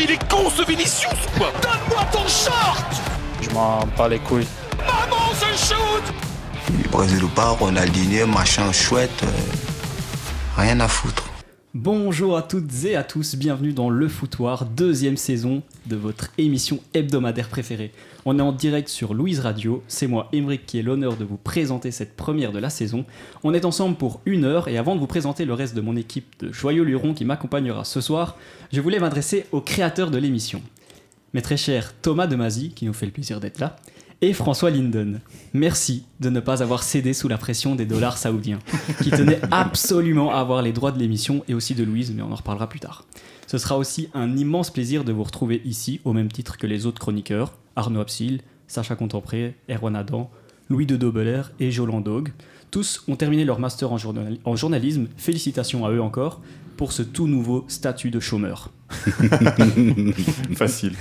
Mais il est con ce Vinicius ou quoi Donne-moi ton short Je m'en bats les couilles. Maman, c'est shoot Brésil ou pas, Ronaldinho, machin chouette, euh, rien à foutre. Bonjour à toutes et à tous, bienvenue dans Le Foutoir, deuxième saison de votre émission hebdomadaire préférée. On est en direct sur Louise Radio, c'est moi Emeric qui ai l'honneur de vous présenter cette première de la saison. On est ensemble pour une heure et avant de vous présenter le reste de mon équipe de joyeux lurons qui m'accompagnera ce soir, je voulais m'adresser au créateur de l'émission. Mes très chers Thomas Demazy, qui nous fait le plaisir d'être là, et François Linden. Merci de ne pas avoir cédé sous la pression des dollars saoudiens, qui tenaient absolument à avoir les droits de l'émission et aussi de Louise, mais on en reparlera plus tard. Ce sera aussi un immense plaisir de vous retrouver ici, au même titre que les autres chroniqueurs, Arnaud Absil, Sacha Contempré, Erwan Adam, Louis de Dobeler et Jolan Dog. Tous ont terminé leur master en, journal- en journalisme, félicitations à eux encore, pour ce tout nouveau statut de chômeur. Facile.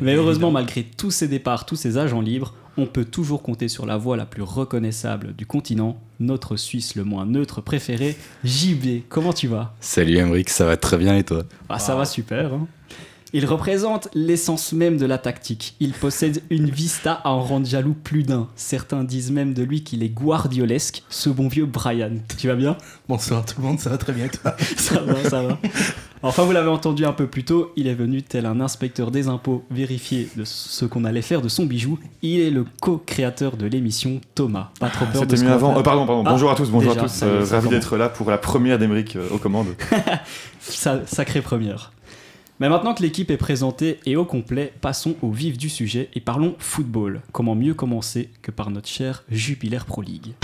Mais heureusement, malgré tous ces départs, tous ces agents libres, on peut toujours compter sur la voix la plus reconnaissable du continent, notre Suisse le moins neutre préféré, JB. Comment tu vas? Salut Emric, ça va très bien et toi? Ah, ça va super. hein. Il représente l'essence même de la tactique. Il possède une vista à en rendre jaloux plus d'un. Certains disent même de lui qu'il est guardiolesque, ce bon vieux Brian. Tu vas bien? Bonsoir tout le monde, ça va très bien toi? Ça va, ça va. Enfin, vous l'avez entendu un peu plus tôt, il est venu tel un inspecteur des impôts vérifier de ce qu'on allait faire de son bijou. Il est le co-créateur de l'émission Thomas. Pas trop peur de ce mieux avant. va Euh, pardon, pardon. Ah, bonjour à tous, bonjour déjà, à tous. Euh, ravi d'être là pour la première d'Emeric euh, aux commandes. Sa- sacrée première. Mais maintenant que l'équipe est présentée et au complet, passons au vif du sujet et parlons football. Comment mieux commencer que par notre chère Jupiler Pro League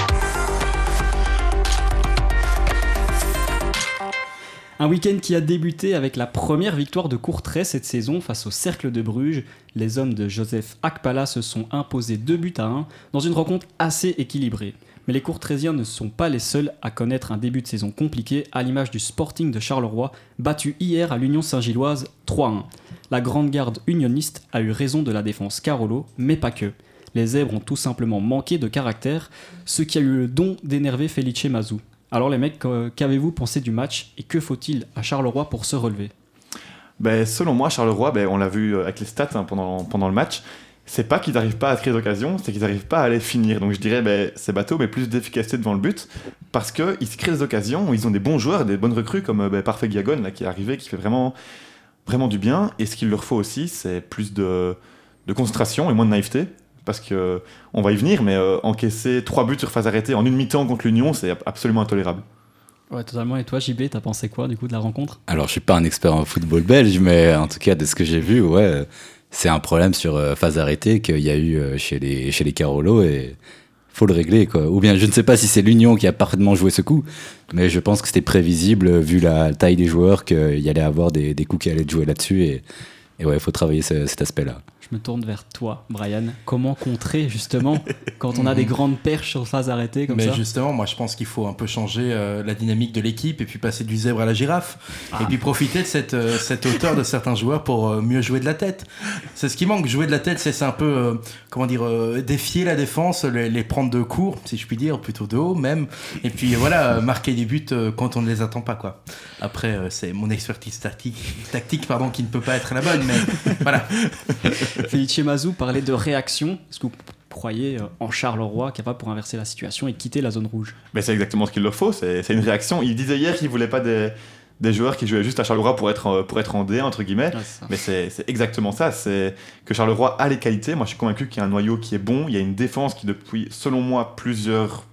Un week-end qui a débuté avec la première victoire de Courtrai cette saison face au Cercle de Bruges. Les hommes de Joseph Akpala se sont imposés 2 buts à 1 dans une rencontre assez équilibrée. Mais les Courtraisiens ne sont pas les seuls à connaître un début de saison compliqué, à l'image du Sporting de Charleroi, battu hier à l'Union Saint-Gilloise 3-1. La grande garde unioniste a eu raison de la défense Carolo, mais pas que. Les zèbres ont tout simplement manqué de caractère, ce qui a eu le don d'énerver Felice Mazou. Alors les mecs, euh, qu'avez-vous pensé du match et que faut-il à Charleroi pour se relever? Ben, selon moi, Charleroi, ben, on l'a vu euh, avec les stats hein, pendant le match, c'est pas qu'ils n'arrivent pas à créer d'occasion, c'est qu'ils n'arrivent pas à les finir. Donc je dirais, ben, c'est bateau, mais plus d'efficacité devant le but, parce qu'ils se créent des occasions, ils ont des bons joueurs, des bonnes recrues, comme ben, Parfait Gagon, là, qui est arrivé, qui fait vraiment, vraiment du bien. Et ce qu'il leur faut aussi, c'est plus de, de concentration et moins de naïveté. Parce que on va y venir, mais euh, encaisser trois buts sur phase arrêtée en une mi-temps contre l'Union, c'est absolument intolérable. Ouais, totalement. Et toi, JB, t'as pensé quoi du coup de la rencontre? Alors je suis pas un expert en football belge, mais en tout cas de ce que j'ai vu, ouais, c'est un problème sur euh, phase arrêtée qu'il y a eu euh, chez les, chez les Carolo et faut le régler quoi. Ou bien je ne sais pas si c'est l'Union qui a parfaitement joué ce coup, mais je pense que c'était prévisible vu la taille des joueurs qu'il y allait avoir des, des coups qui allaient joués là-dessus et, et ouais, il faut travailler ce- cet aspect-là. Je me tourne vers toi, Brian. Comment contrer justement quand on a des grandes perches sur phase arrêtée comme Mais ça justement, moi je pense qu'il faut un peu changer euh, la dynamique de l'équipe et puis passer du zèbre à la girafe. Et puis profiter de cette, euh, cette hauteur de certains joueurs pour euh, mieux jouer de la tête. C'est ce qui manque. Jouer de la tête, c'est un peu, euh, comment dire, euh, défier la défense, les, les prendre de court, si je puis dire, plutôt de haut même. Et puis voilà, euh, marquer des buts euh, quand on ne les attend pas. quoi. Après, euh, c'est mon expertise tactique, tactique pardon, qui ne peut pas être la bonne, mais voilà. Felice Mazou parlait de réaction. Est-ce que vous croyez euh, en Charleroi capable pour inverser la situation et quitter la zone rouge? Mais c'est exactement ce qu'il leur faut, c'est c'est une réaction. Il disait hier qu'il voulait pas des, des joueurs qui jouaient juste à Charleroi pour être, euh, pour être en D, entre guillemets. Mais c'est c'est exactement ça, c'est que Charleroi a les qualités. Moi, je suis convaincu qu'il y a un noyau qui est bon. Il y a une défense qui, depuis, selon moi, plusieurs,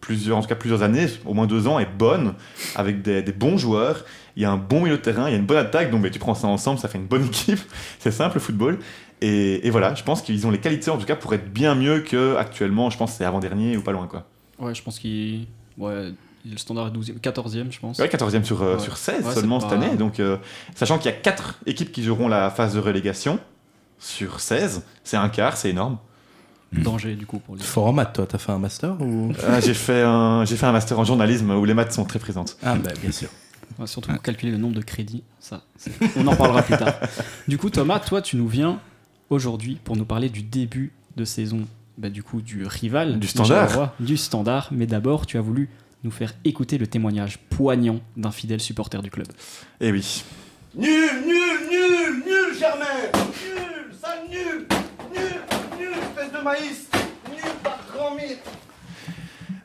plusieurs, en tout cas plusieurs années, au moins deux ans, est bonne, avec des, des bons joueurs. Il y a un bon milieu de terrain, il y a une bonne attaque. Donc, ben, tu prends ça ensemble, ça fait une bonne équipe. c'est simple, le football. Et, et voilà, je pense qu'ils ont les qualités, en tout cas, pour être bien mieux que actuellement. Je pense que c'est avant-dernier ou pas loin, quoi. Ouais, je pense qu'il. Ouais, le standard est 12e, 14e, je pense. Ouais, 14e sur, euh, Ouais. sur 16 Ouais, seulement cette pas- année. Donc, euh, sachant qu'il y a 4 équipes qui joueront la phase de relégation sur 16, c'est un quart, c'est énorme. Danger du coup pour les. Fort en maths, toi, t'as fait un master ou? Ah, j'ai fait, un, j'ai fait un master en journalisme où les maths sont très présentes. Ah bah bien sûr. Ouais, surtout pour calculer le nombre de crédits, ça, on en parlera plus tard. Du coup, Thomas, toi, tu nous viens aujourd'hui pour nous parler du début de saison, bah, du coup, du rival, Du Standard. Du standard. Mais d'abord, tu as voulu nous faire écouter le témoignage poignant d'un fidèle supporter du club. Eh oui. Nul, nul, nul, Germain Nul Ça nul Nul Nul Espèce de maïs Nul par grand mythe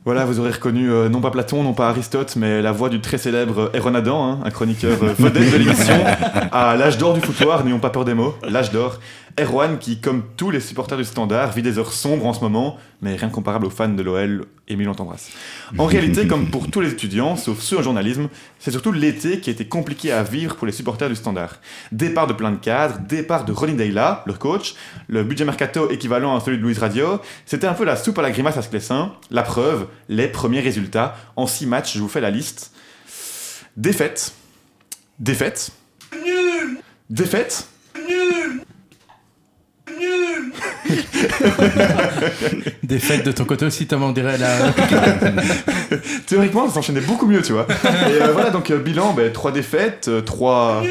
Voilà, vous aurez reconnu euh, non pas Platon, non pas Aristote, mais la voix du très célèbre Adam, hein, un chroniqueur euh, vedette de l'émission, à l'âge d'or du foutoir, n'ayons pas peur des mots, l'âge d'or. Erwan qui, comme tous les supporters du Standard, vit des heures sombres en ce moment, mais rien comparable aux fans de l'OL, Émile on t'embrasse. En réalité, comme pour tous les étudiants, sauf ceux en journalisme, c'est surtout l'été qui a été compliqué à vivre pour les supporters du Standard. Départ de plein de cadres, départ de Ronnie Deyla, leur coach, le budget mercato équivalent à celui de Louise Radio, c'était un peu la soupe à la grimace à Sclessin. La preuve, les premiers résultats. En 6 matchs, je vous fais la liste. Défaite. Défaite. Nul Défaite. Nul Nul Des fêtes de ton côté aussi, Thomas, on dirait là. Théoriquement, ça s'enchaînait beaucoup mieux, tu vois. Et euh, voilà, donc euh, bilan, 3 défaites, 3...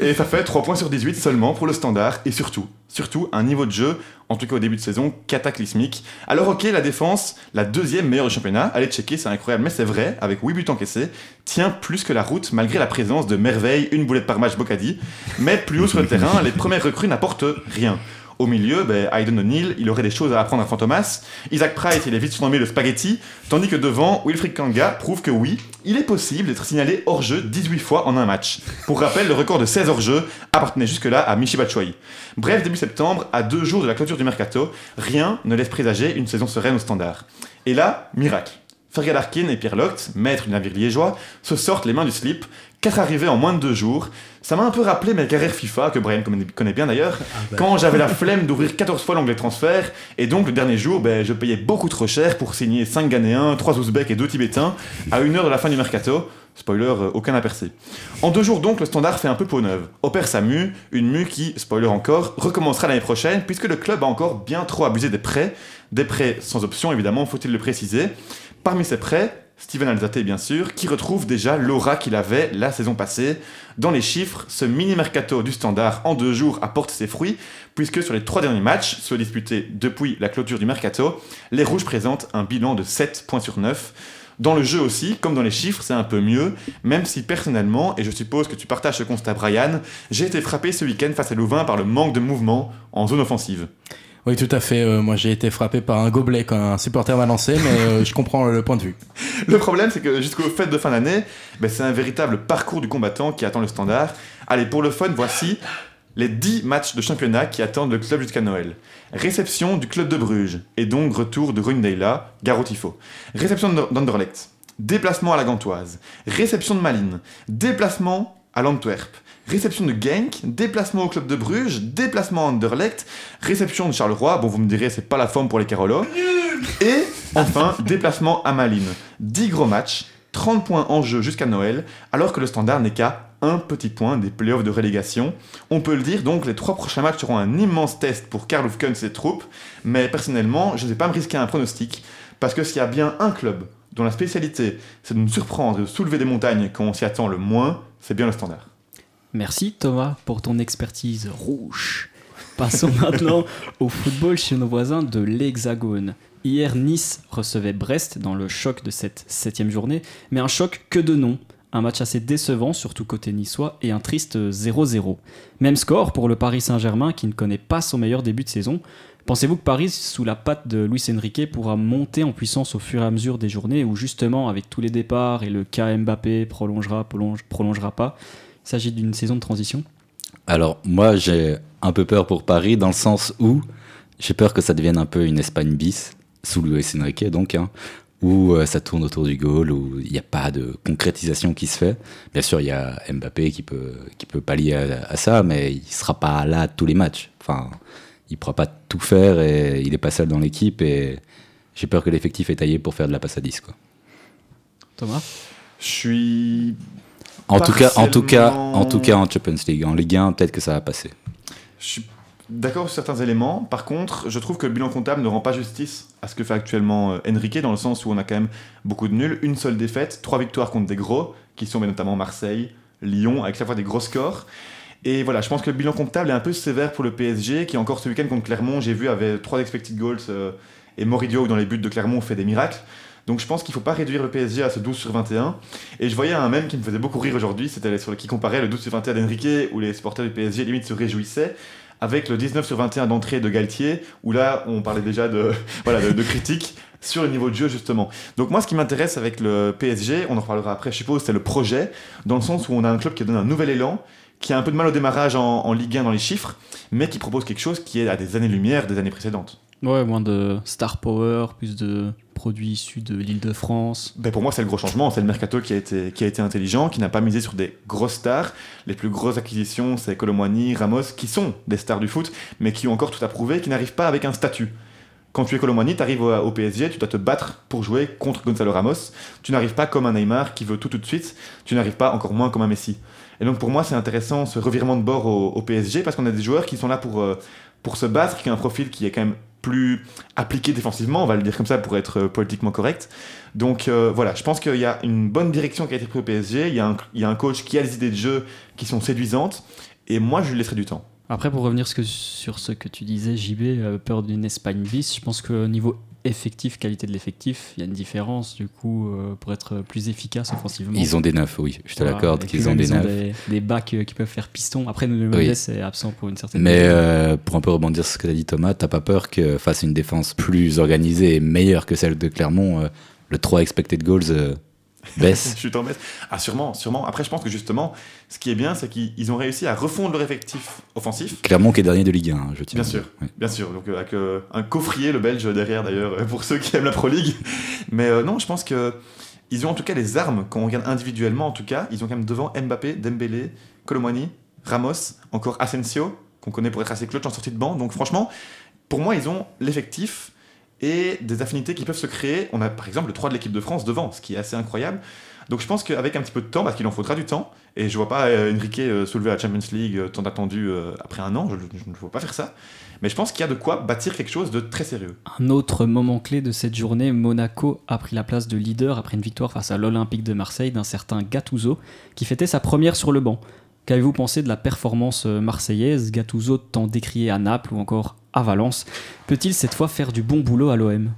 Et ça fait 3 points sur 18 seulement pour le standard. Et surtout, surtout, un niveau de jeu, en tout cas au début de saison, cataclysmique. Alors ok, la défense, la deuxième meilleure du championnat, allez checker, c'est incroyable, mais c'est vrai, avec 8 buts encaissés, tient plus que la route, malgré la présence de merveille, une boulette par match Bocadi. Mais plus haut sur le terrain, les premières recrues n'apportent rien. Au milieu, ben, Aiden O'Neill, il aurait des choses à apprendre à Fantomas. Isaac Price, il est vite surnommé le spaghetti. Tandis que devant, Wilfried Kanga prouve que oui, il est possible d'être signalé hors-jeu 18 fois en un match. Pour rappel, le record de 16 hors-jeu appartenait jusque-là à Michi Batshuayi. Bref, début septembre, à deux jours de la clôture du mercato, rien ne laisse présager une saison sereine au standard. Et là, miracle. Fergal Arkin et Pierre Locht, maître du navire liégeois, se sortent les mains du slip. Quatre arrivées en moins de deux jours. Ça m'a un peu rappelé mes carrières FIFA, que Brian connaît- bien d'ailleurs, quand j'avais la flemme d'ouvrir 14 fois l'onglet transfert, et donc le dernier jour, ben, je payais beaucoup trop cher pour signer 5 Ghanéens, 3 Ouzbeks et 2 Tibétains, à une heure de la fin du mercato. Spoiler, euh, aucun aperçu. En deux jours donc, le standard fait un peu peau neuve. Opère sa mue, une mue qui, spoiler encore, recommencera l'année prochaine, puisque le club a encore bien trop abusé des prêts. Des prêts sans option, évidemment, faut-il le préciser. Parmi ces prêts, Steven Alzate, bien sûr, qui retrouve déjà l'aura qu'il avait la saison passée. Dans les chiffres, ce mini-mercato du standard en deux jours apporte ses fruits, puisque sur les trois derniers matchs, ceux disputés depuis la clôture du mercato, les Rouges présentent un bilan de 7 points sur 9. Dans le jeu aussi, comme dans les chiffres, c'est un peu mieux, même si personnellement, et je suppose que tu partages ce constat Brian, j'ai été frappé ce week-end face à Louvain par le manque de mouvement en zone offensive. Oui, tout à fait. euh, moi, j'ai été frappé par un gobelet quand un supporter m'a lancé, mais euh, je comprends le point de vue. Le problème, c'est que jusqu'aux fêtes de fin d'année, ben, c'est un véritable parcours du combattant qui attend le standard. Allez, pour le fun, voici les 10 matchs de championnat qui attendent le club jusqu'à Noël. Réception du club de Bruges, et donc retour de Rundeyla, gare au tifo. Réception d'Ander- d'Anderlecht. Déplacement à la Gantoise. Réception de Malines. Déplacement à l'Antwerp. Réception de Genk, déplacement au club de Bruges, déplacement à Anderlecht, réception de Charleroi, bon vous me direz c'est pas la forme pour les Carolos, et enfin déplacement à Malines. 10 gros matchs, 30 points en jeu jusqu'à Noël, alors que le standard n'est qu'à un petit point des playoffs de relégation. On peut le dire, donc les trois prochains matchs seront un immense test pour Karl Hufkens et ses troupes, mais personnellement, je ne vais pas me risquer un pronostic, parce que s'il y a bien un club dont la spécialité c'est de nous surprendre et de soulever des montagnes quand on s'y attend le moins, c'est bien le standard. Merci Thomas pour ton expertise rouge. Passons maintenant au football chez nos voisins de l'Hexagone. Hier, Nice recevait Brest dans le choc de cette septième journée, mais un choc que de nom. Un match assez décevant, surtout côté niçois, et un triste 0-0. Même score pour le Paris Saint-Germain qui ne connaît pas son meilleur début de saison. Pensez-vous que Paris, sous la patte de Luis Enrique, pourra monter en puissance au fur et à mesure des journées où justement, avec tous les départs et le cas Mbappé prolongera, prolonge- prolongera pas, il s'agit d'une saison de transition Alors, moi, j'ai un peu peur pour Paris dans le sens où j'ai peur que ça devienne un peu une Espagne bis, sous Luis Enrique, donc, hein, où euh, ça tourne autour du goal, où il n'y a pas de concrétisation qui se fait. Bien sûr, il y a Mbappé qui peut, qui peut pallier à, à ça, mais il ne sera pas là tous les matchs. Enfin, il ne pourra pas tout faire et il n'est pas seul dans l'équipe et j'ai peur que l'effectif est taillé pour faire de la passe à 10. Quoi. Thomas? Je suis En tout, cas, en, tout cas, en tout cas, en Champions League. En Ligue 1, peut-être que ça va passer. Je suis d'accord sur certains éléments. Par contre, je trouve que le bilan comptable ne rend pas justice à ce que fait actuellement euh, Enrique, dans le sens où on a quand même beaucoup de nuls, une seule défaite, trois victoires contre des gros, qui sont notamment Marseille, Lyon, avec chaque fois des gros scores. Et voilà, je pense que le bilan comptable est un peu sévère pour le PSG, qui encore ce week-end contre Clermont, j'ai vu, avait trois expected goals, euh, et Moridio, dans les buts de Clermont, fait des miracles. Donc je pense qu'il faut pas réduire le PSG à ce 12 sur 21. Et je voyais un mème qui me faisait beaucoup rire aujourd'hui, c'était qui comparait le 12 sur 21 d'Enrique, où les supporters du PSG limite se réjouissaient, avec le 19 sur 21 d'entrée de Galtier, où là on parlait déjà de, voilà, critiques sur le niveau de jeu justement. Donc moi ce qui m'intéresse avec le PSG, on en reparlera après je suppose, c'est le projet, dans le sens où on a un club qui donne un nouvel élan, qui a un peu de mal au démarrage en, en Ligue 1 dans les chiffres, mais qui propose quelque chose qui est à des années-lumière des années précédentes. Ouais, moins de star power, plus de produits issus de l'île de France. Ben pour moi, c'est le gros changement. C'est le mercato qui a été, qui a été intelligent, qui n'a pas misé sur des grosses stars. Les plus grosses acquisitions, c'est Colomwani, Ramos, qui sont des stars du foot, mais qui ont encore tout à prouver, qui n'arrivent pas avec un statut. Quand tu es Colomwani, tu arrives au, PSG, tu dois te battre pour jouer contre Gonzalo Ramos. Tu n'arrives pas comme un Neymar qui veut tout tout de suite. Tu n'arrives pas encore moins comme un Messi. Et donc pour moi, c'est intéressant ce revirement de bord au, au PSG parce qu'on a des joueurs qui sont là pour, euh, pour se battre, qui ont un profil qui est quand même plus appliqué défensivement, on va le dire comme ça pour être euh, politiquement correct. Donc euh, voilà, je pense qu'il y a une bonne direction qui a été prise au PSG, il y, a un, coach qui a des idées de jeu qui sont séduisantes, et moi je lui laisserai du temps. Après, pour revenir sur ce que tu disais, JB, euh, peur d'une Espagne bis, je pense qu'au niveau effectif, qualité de l'effectif, il y a une différence du coup euh, pour être plus efficace offensivement. Ils ont des neufs, oui, je te l'accorde qu'ils ont des ils ont neufs. des, des backs euh, qui peuvent faire piston. Après, Nuno Oui. Est absent pour une certaine Mais euh, pour un peu rebondir sur ce que t'as dit Thomas, t'as pas peur que face à une défense plus organisée et meilleure que celle de Clermont, le 3 expected goals baisse Je suis en baisse. Ah sûrement, sûrement. Après je pense que justement, ce qui est bien, c'est qu'ils ils ont réussi à refondre leur effectif offensif. Clermont qui est dernier de Ligue 1, hein, je tiens. Bien sûr, bien sûr. Donc avec euh, un coffrier, le Belge derrière d'ailleurs, pour ceux qui aiment la Pro League. Mais euh, non, je pense que ils ont en tout cas les armes. Quand on regarde individuellement, en tout cas, ils ont quand même devant Mbappé, Dembélé, Colomwani, Ramos, encore Asensio, qu'on connaît pour être assez clutch en sortie de banc. Donc franchement, pour moi, ils ont l'effectif et des affinités qui peuvent se créer. On a par exemple le 3 de l'équipe de France devant, ce qui est assez incroyable. Donc je pense qu'avec un petit peu de temps, parce qu'il en faudra du temps, et je vois pas euh, Enrique euh, soulever la Champions League euh, tant attendu euh, après un an, je, ne vois pas faire ça. Mais je pense qu'il y a de quoi bâtir quelque chose de très sérieux. Un autre moment clé de cette journée, Monaco a pris la place de leader après une victoire face à l'Olympique de Marseille d'un certain Gattuso qui fêtait sa première sur le banc. Qu'avez-vous pensé de la performance euh, marseillaise? Gattuso tant décrié à Naples ou encore à Valence Peut-il cette fois faire du bon boulot à l'OM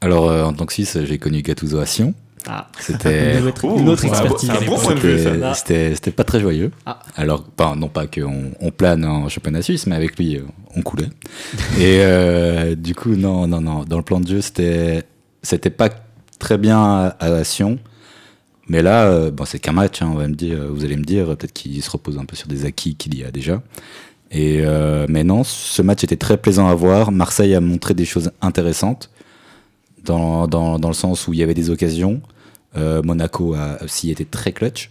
Alors euh, en tant que Suisse, j'ai connu Gattuso à Sion. Ah, C'était une autre, Oh, une expertise. C'était- pas très joyeux. Ah. Alors, pas, non pas qu'on on plane en championnat suisse, mais avec lui, euh, on coulait. Et euh, du coup, non, non, non. Dans le plan de jeu, c'était c'était pas très bien à, à Sion. Mais là, euh, bon, c'est qu'un match, hein, on va me dire, vous allez me dire, peut-être qu'il se repose un peu sur des acquis qu'il y a déjà. Et euh, mais non, ce match était très plaisant à voir. Marseille a montré des choses intéressantes dans, dans, dans le sens où il y avait des occasions. Euh, Monaco a aussi été très clutch.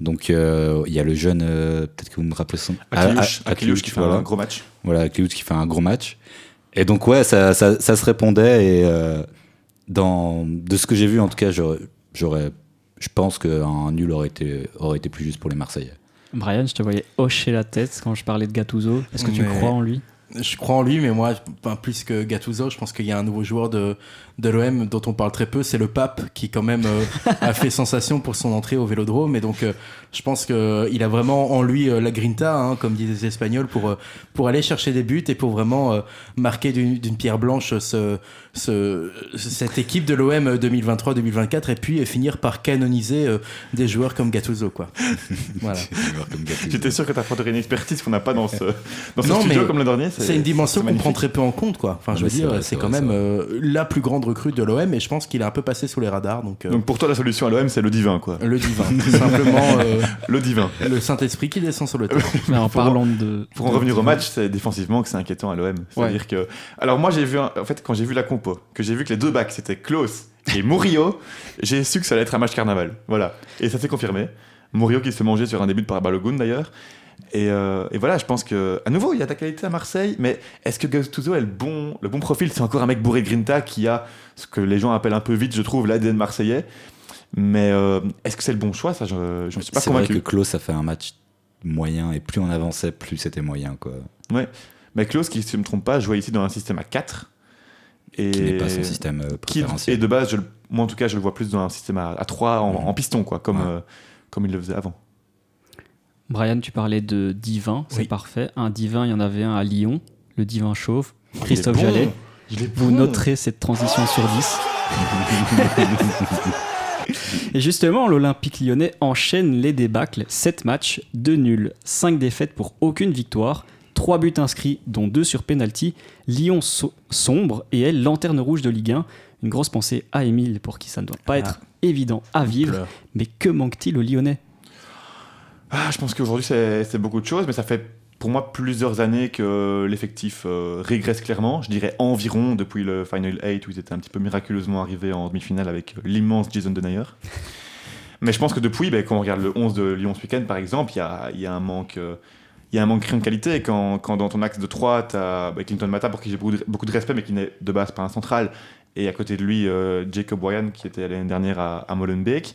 Donc euh, il y a le jeune, euh, peut-être que vous me rappelez son Akiliouche, Ah, ah, Akiliouche qui fait voilà. un gros match. Voilà, Akiliouche qui fait un gros match. Et donc ouais, ça, ça, ça se répondait. Et euh, dans, de ce que j'ai vu, en tout cas, j'aurais- je pense qu'un nul aurait été, aurait été plus juste pour les Marseillais. Brian, je te voyais hocher la tête quand je parlais de Gattuso. Est-ce que tu Mais- crois en lui? Je crois en lui, mais moi, plus que Gattuso, je pense qu'il y a un nouveau joueur de, de l'OM dont on parle très peu, c'est le Pape, qui quand même euh, a fait sensation pour son entrée au Vélodrome. Et donc, euh, je pense qu'il a vraiment en lui euh, la grinta, hein, comme disent les Espagnols, pour, euh, pour aller chercher des buts et pour vraiment euh, marquer d'une d'une pierre blanche ce, ce, cette équipe de l'OM 2023-2024 et puis euh, finir par canoniser euh, des joueurs comme Gattuso. Quoi. voilà. J'étais sûr que tu apporterais une expertise qu'on n'a pas dans ce, dans ce Non, studio mais comme le dernier. C'est une dimension qu'on prend très peu en compte, quoi. Enfin, Ah, je mais veux c'est dire, c'est quand même euh, la plus grande recrue de l'OM et je pense qu'il est un peu passé sous les radars. Donc, euh, Donc pour toi, la solution à l'OM, c'est le divin, quoi. le divin, tout simplement euh, Le divin. le Saint-Esprit qui descend sur le terrain. Mais en Pour- parlant de. Pour en de- revenir au match, c'est défensivement que c'est inquiétant à l'OM. C'est-à-dire que. Alors, moi, j'ai vu. un- En fait, quand j'ai vu la compo, que j'ai vu que les deux backs c'était Klaus et Murillo, j'ai su que ça allait être un match carnaval. Voilà. Et ça s'est confirmé. Murillo qui se fait manger sur un début par Balogun d'ailleurs. Et, euh, et voilà, je pense que. À nouveau, il y a la qualité à Marseille, mais est-ce que Gattuso a le bon, le bon profil? C'est encore un mec bourré de grinta qui a ce que les gens appellent un peu vite, je trouve, l'ADN marseillais. Mais euh, est-ce que c'est le bon choix? Ça, je ne suis pas C'est vrai convaincu. que Klaus a fait un match moyen et plus on avançait, plus c'était moyen. Quoi. Mais Klaus, qui, si je ne me trompe pas, jouait ici dans un système à 4. Et Qui n'est pas son système euh, qui- préférentiel. et de base, je, moi en tout cas, je le vois plus dans un système à, 3 en, en piston, quoi, comme, Ouais. euh, comme il le faisait avant. Brian, tu parlais de divin, c'est Oui. parfait. Un divin, il y en avait un à Lyon, le divin chauve. Christophe est bon. Jallet. Vous bon. noterez cette transition sur 10. Et justement, l'Olympique lyonnais enchaîne les débâcles. 7 matchs, 2 nuls, 5 défaites pour aucune victoire, 3 buts inscrits, dont 2 sur penalty. Lyon so- sombre et elle, lanterne rouge de Ligue 1. Une grosse pensée à Émile pour qui ça ne doit pas être évident à vivre. Mais que manque-t-il aux Lyonnais? Ah, je pense qu'aujourd'hui, c'est beaucoup de choses, mais ça fait pour moi plusieurs années que l'effectif euh, régresse clairement. Je dirais environ depuis le Final 8 où ils étaient un petit peu miraculeusement arrivés en demi-finale avec l'immense Jason Denayer. Mais je pense que depuis, ben, quand on regarde le 11 de Lyon ce week-end, par exemple, il y a, un manque. euh, il y a un manque de qualité quand, dans ton axe de 3, tu as Clinton Mata, pour qui j'ai beaucoup de, respect, mais qui n'est de base pas un central, et à côté de lui, euh, Jacob Wyan, qui était l'année dernière à Molenbeek.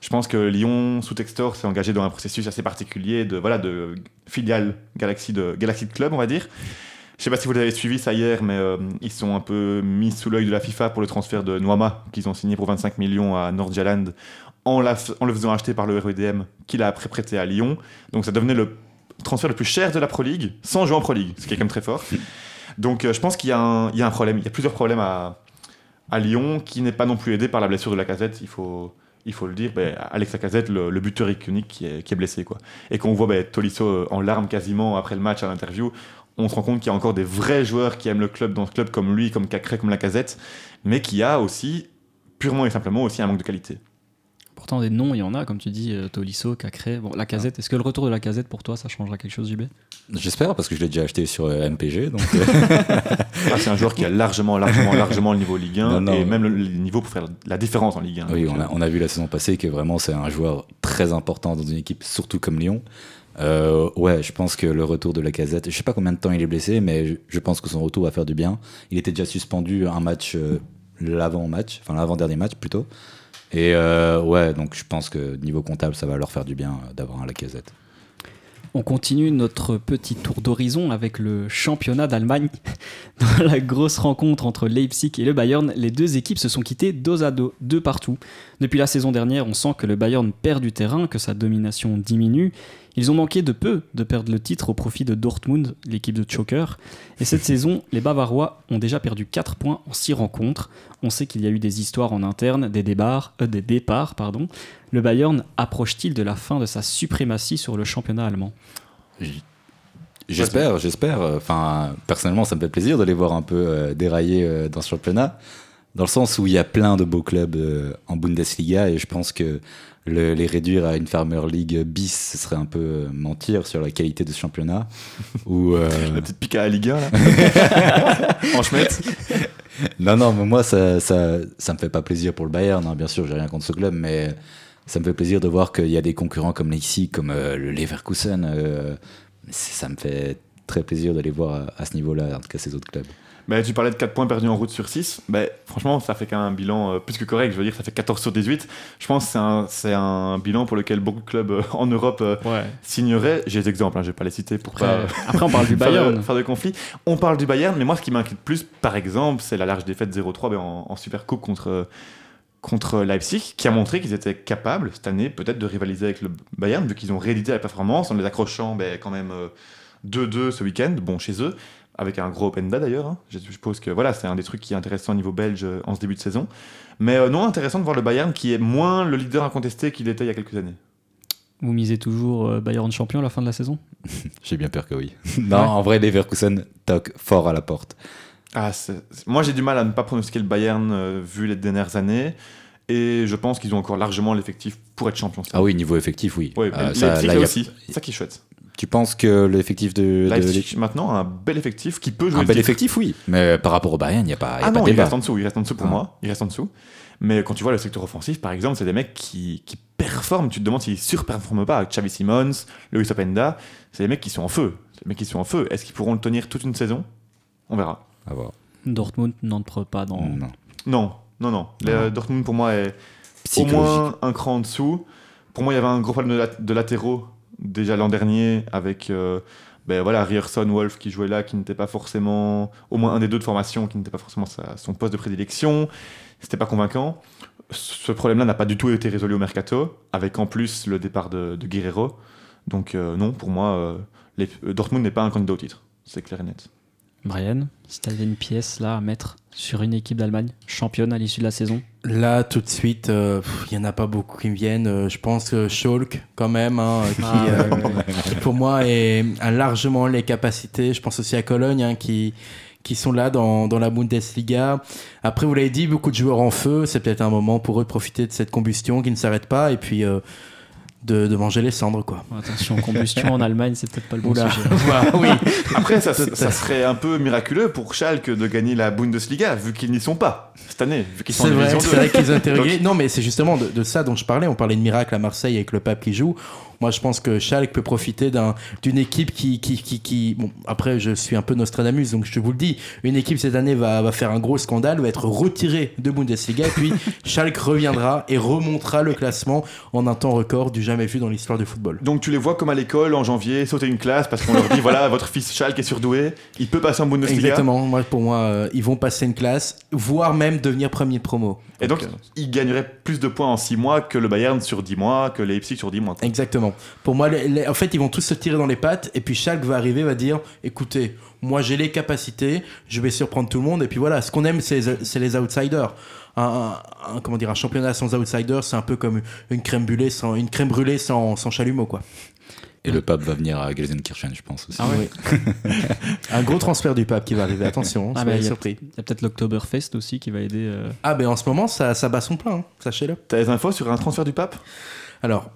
Je pense que Lyon, sous Textor, s'est engagé dans un processus assez particulier de, voilà, de filiale Galaxy de, Galaxy club, on va dire. Je sais pas si vous l'avez suivi ça hier, mais euh, ils sont un peu mis sous l'œil de la FIFA pour le transfert de Noama, qu'ils ont signé pour 25 millions à Nordjylland, en, le faisant acheter par le REDM, qu'il a après prêté à Lyon. Donc ça devenait le transfert le plus cher de la Pro League, sans jouer en Pro League, ce qui est quand même très fort. Donc euh, je pense qu'il y a un problème, il y a plusieurs problèmes à, à Lyon, qui n'est pas non plus aidé par la blessure de la casette, il faut, il faut le dire. Ben, Alex Lacazette, le, buteur iconique qui est, blessé. Quoi. Et qu'on voit ben, Tolisso euh, en larmes quasiment après le match à l'interview, on se rend compte qu'il y a encore des vrais joueurs qui aiment le club dans ce club, comme lui, comme Cacré, comme Lacazette, mais qui a aussi, purement et simplement, aussi un manque de qualité. Pourtant, des noms, il y en a, comme tu dis, euh, Tolisso, Cacré. Bon, la casette, est-ce que le retour de la casette pour toi, ça changera quelque chose, JB J'espère, parce que je l'ai déjà acheté sur euh, MPG. Donc, euh, Ah, c'est un joueur qui a largement, largement, largement le niveau Ligue 1, Non, non. et même le, le niveau pour faire la différence en Ligue 1. oui, on a, on a vu la saison passée que vraiment c'est un joueur très important dans une équipe, surtout comme Lyon. Euh, ouais, je pense que le retour de la casette, je sais pas combien de temps il est blessé, mais je, je pense que son retour va faire du bien. Il était déjà suspendu un match, euh, l'avant-match, enfin l'avant-dernier match plutôt. Et euh, ouais, donc je pense que niveau comptable, ça va leur faire du bien euh, d'avoir un la casette. On continue notre petit tour d'horizon avec le championnat d'Allemagne. Dans la grosse rencontre entre Leipzig et le Bayern, les deux équipes se sont quittées dos à dos, deux partout. Depuis la saison dernière, on sent que le Bayern perd du terrain, que sa domination diminue. Ils ont manqué de peu de perdre le titre au profit de Dortmund, l'équipe de Choker. Et cette saison, les Bavarois ont déjà perdu 4 points en 6 rencontres. On sait qu'il y a eu des histoires en interne, des, départs, euh, des départs. Pardon. Le Bayern approche-t-il de la fin de sa suprématie sur le championnat allemand? J'espère, j'espère. Enfin, personnellement, ça me fait plaisir de les voir un peu euh, dérailler euh, dans ce championnat, dans le sens où il y a plein de beaux clubs euh, en Bundesliga et je pense que le- les réduire à une Farmer League bis, ce serait un peu euh, mentir sur la qualité de ce championnat. Ou euh, La petite pique à la Ligue 1, là. en non, non, mais moi ça, ça, ça me fait pas plaisir pour le Bayern. hein. Bien sûr, j'ai rien contre ce club, mais ça me fait plaisir de voir qu'il y a des concurrents comme Leipzig, comme le Leverkusen. ça me fait très plaisir de les voir à, à ce niveau-là, en tout cas ces autres clubs. Bah, tu parlais de 4 points perdus en route sur 6. Bah, franchement, ça fait quand même un bilan euh, plus que correct. Je veux dire, ça fait 14 sur 18. Je pense que c'est un, un bilan pour lequel beaucoup de clubs euh, en Europe euh, Ouais. signeraient. J'ai des exemples, hein, je vais pas les citer pour Après, pas après, on parle du faire, de, Bayern. faire de conflit. On parle du Bayern, mais moi, ce qui m'inquiète plus, par exemple, c'est la large défaite 0-3 ben, en, en Super Coupe contre, euh, contre Leipzig, qui a montré qu'ils étaient capables, cette année, peut-être de rivaliser avec le Bayern, vu qu'ils ont réédité la performance en les accrochant ben, quand même euh, 2-2 ce week-end, bon, chez eux, avec un gros Openda d'ailleurs. hein. Je suppose que voilà, c'est un des trucs qui est intéressant au niveau belge euh, en ce début de saison. Mais euh, non, intéressant de voir le Bayern qui est moins le leader incontesté qu'il était il y a quelques années. Vous misez toujours euh, Bayern champion à la fin de la saison? J'ai bien peur que oui. non, en vrai, Leverkusen toque fort à la porte. Ah, moi j'ai du mal à ne pas pronostiquer le Bayern euh, vu les dernières années. Et je pense qu'ils ont encore largement l'effectif pour être champion. Ah oui, niveau effectif, oui. Euh, ça, là, a-. C'est ça qui est chouette. Tu penses que l'effectif de, de- Leipzig maintenant a un bel effectif qui peut jouer un le bel titre. effectif, oui. Mais par rapport au Bayern, il n'y a pas, y a Ah pas non, de il reste en dessous, il reste en dessous pour Ah. moi. Il reste en dessous. Mais quand tu vois le secteur offensif, par exemple, c'est des mecs qui, qui performent. Tu te demandes s'ils surperforment pas. Xavi Simons, Luis Openda, c'est des mecs qui sont en feu. C'est des mecs qui sont en feu. Est-ce qu'ils pourront le tenir toute une saison? On verra. À voir. Dortmund n'entre pas dans. Non. Non, non, non. Le- Ah. Dortmund pour moi est au moins un cran en dessous. Pour moi, il y avait un gros problème de, lat- de latéraux déjà l'an dernier avec euh, ben voilà, Ryerson, Wolf qui jouait là, qui n'était pas forcément, au moins un des deux de formation, qui n'était pas forcément son poste de prédilection. C'était pas convaincant. Ce problème-là n'a pas du tout été résolu au mercato, avec en plus le départ de, Guerrero. Donc euh, non, pour moi, euh, euh, Dortmund n'est pas un candidat au titre. C'est clair et net. Brian, si tu avais une pièce là à mettre sur une équipe d'Allemagne championne à l'issue de la saison? Là, tout de suite, euh, il y en a pas beaucoup qui me viennent. Euh, je pense que Schalke, quand même, hein, qui, Ah, euh, pour moi, est, a largement les capacités. Je pense aussi à Cologne, hein, qui, qui sont là dans, dans la Bundesliga. Après, vous l'avez dit, beaucoup de joueurs en feu. C'est peut-être un moment pour eux de profiter de cette combustion qui ne s'arrête pas et puis euh, de, de manger les cendres, quoi. Attention, combustion en Allemagne, c'est peut-être pas le bon Oula. sujet. Oui. Après, ça, ça serait un peu miraculeux pour Schalke de gagner la Bundesliga, vu qu'ils n'y sont pas cette année, vu qu'ils sont C'est en vrai, division c'est 2. vrai qu'ils ont été réguliers. Non, mais c'est justement de, de ça dont je parlais. On parlait de miracle à Marseille avec le pape qui joue. Moi, je pense que Schalke peut profiter d'un- d'une équipe qui, qui, qui, qui- Bon, après, je suis un peu Nostradamus, donc je vous le dis. Une équipe cette année va, va faire un gros scandale, va être retirée de Bundesliga, et puis Schalke reviendra et remontera le classement en un temps record du jamais vu dans l'histoire du football. Donc tu les vois comme à l'école en janvier, sauter une classe parce qu'on leur dit voilà, votre fils Schalke est surdoué, il peut passer en Bundesliga. Exactement. Moi, pour moi, euh, ils vont passer une classe, voire même devenir premier de promo. Et donc, euh, ils gagneraient plus de points en 6 mois que le Bayern sur 10 mois, que Leipzig sur 10 mois. Exactement. Pour moi, les- les- en fait, ils vont tous se tirer dans les pattes et puis Schalke va arriver, va dire écoutez, moi j'ai les capacités, je vais surprendre tout le monde et puis voilà. Ce qu'on aime, c'est les outsiders. Un, un- un- comment dire, un championnat sans outsiders, c'est un peu comme une crème brûlée sans, une crème brûlée sans, sans chalumeau, quoi. Et le pape va venir à Gelsenkirchen, je pense aussi. Ah ouais. Oui. un gros transfert du pape qui va arriver, attention, Ah, mais il y a- surpris. Il y a peut-être l'Oktoberfest aussi qui va aider. euh, Ah, ben en ce moment, ça, ça bat son plein, hein, sachez-le. T'as des infos sur un transfert du pape? Alors,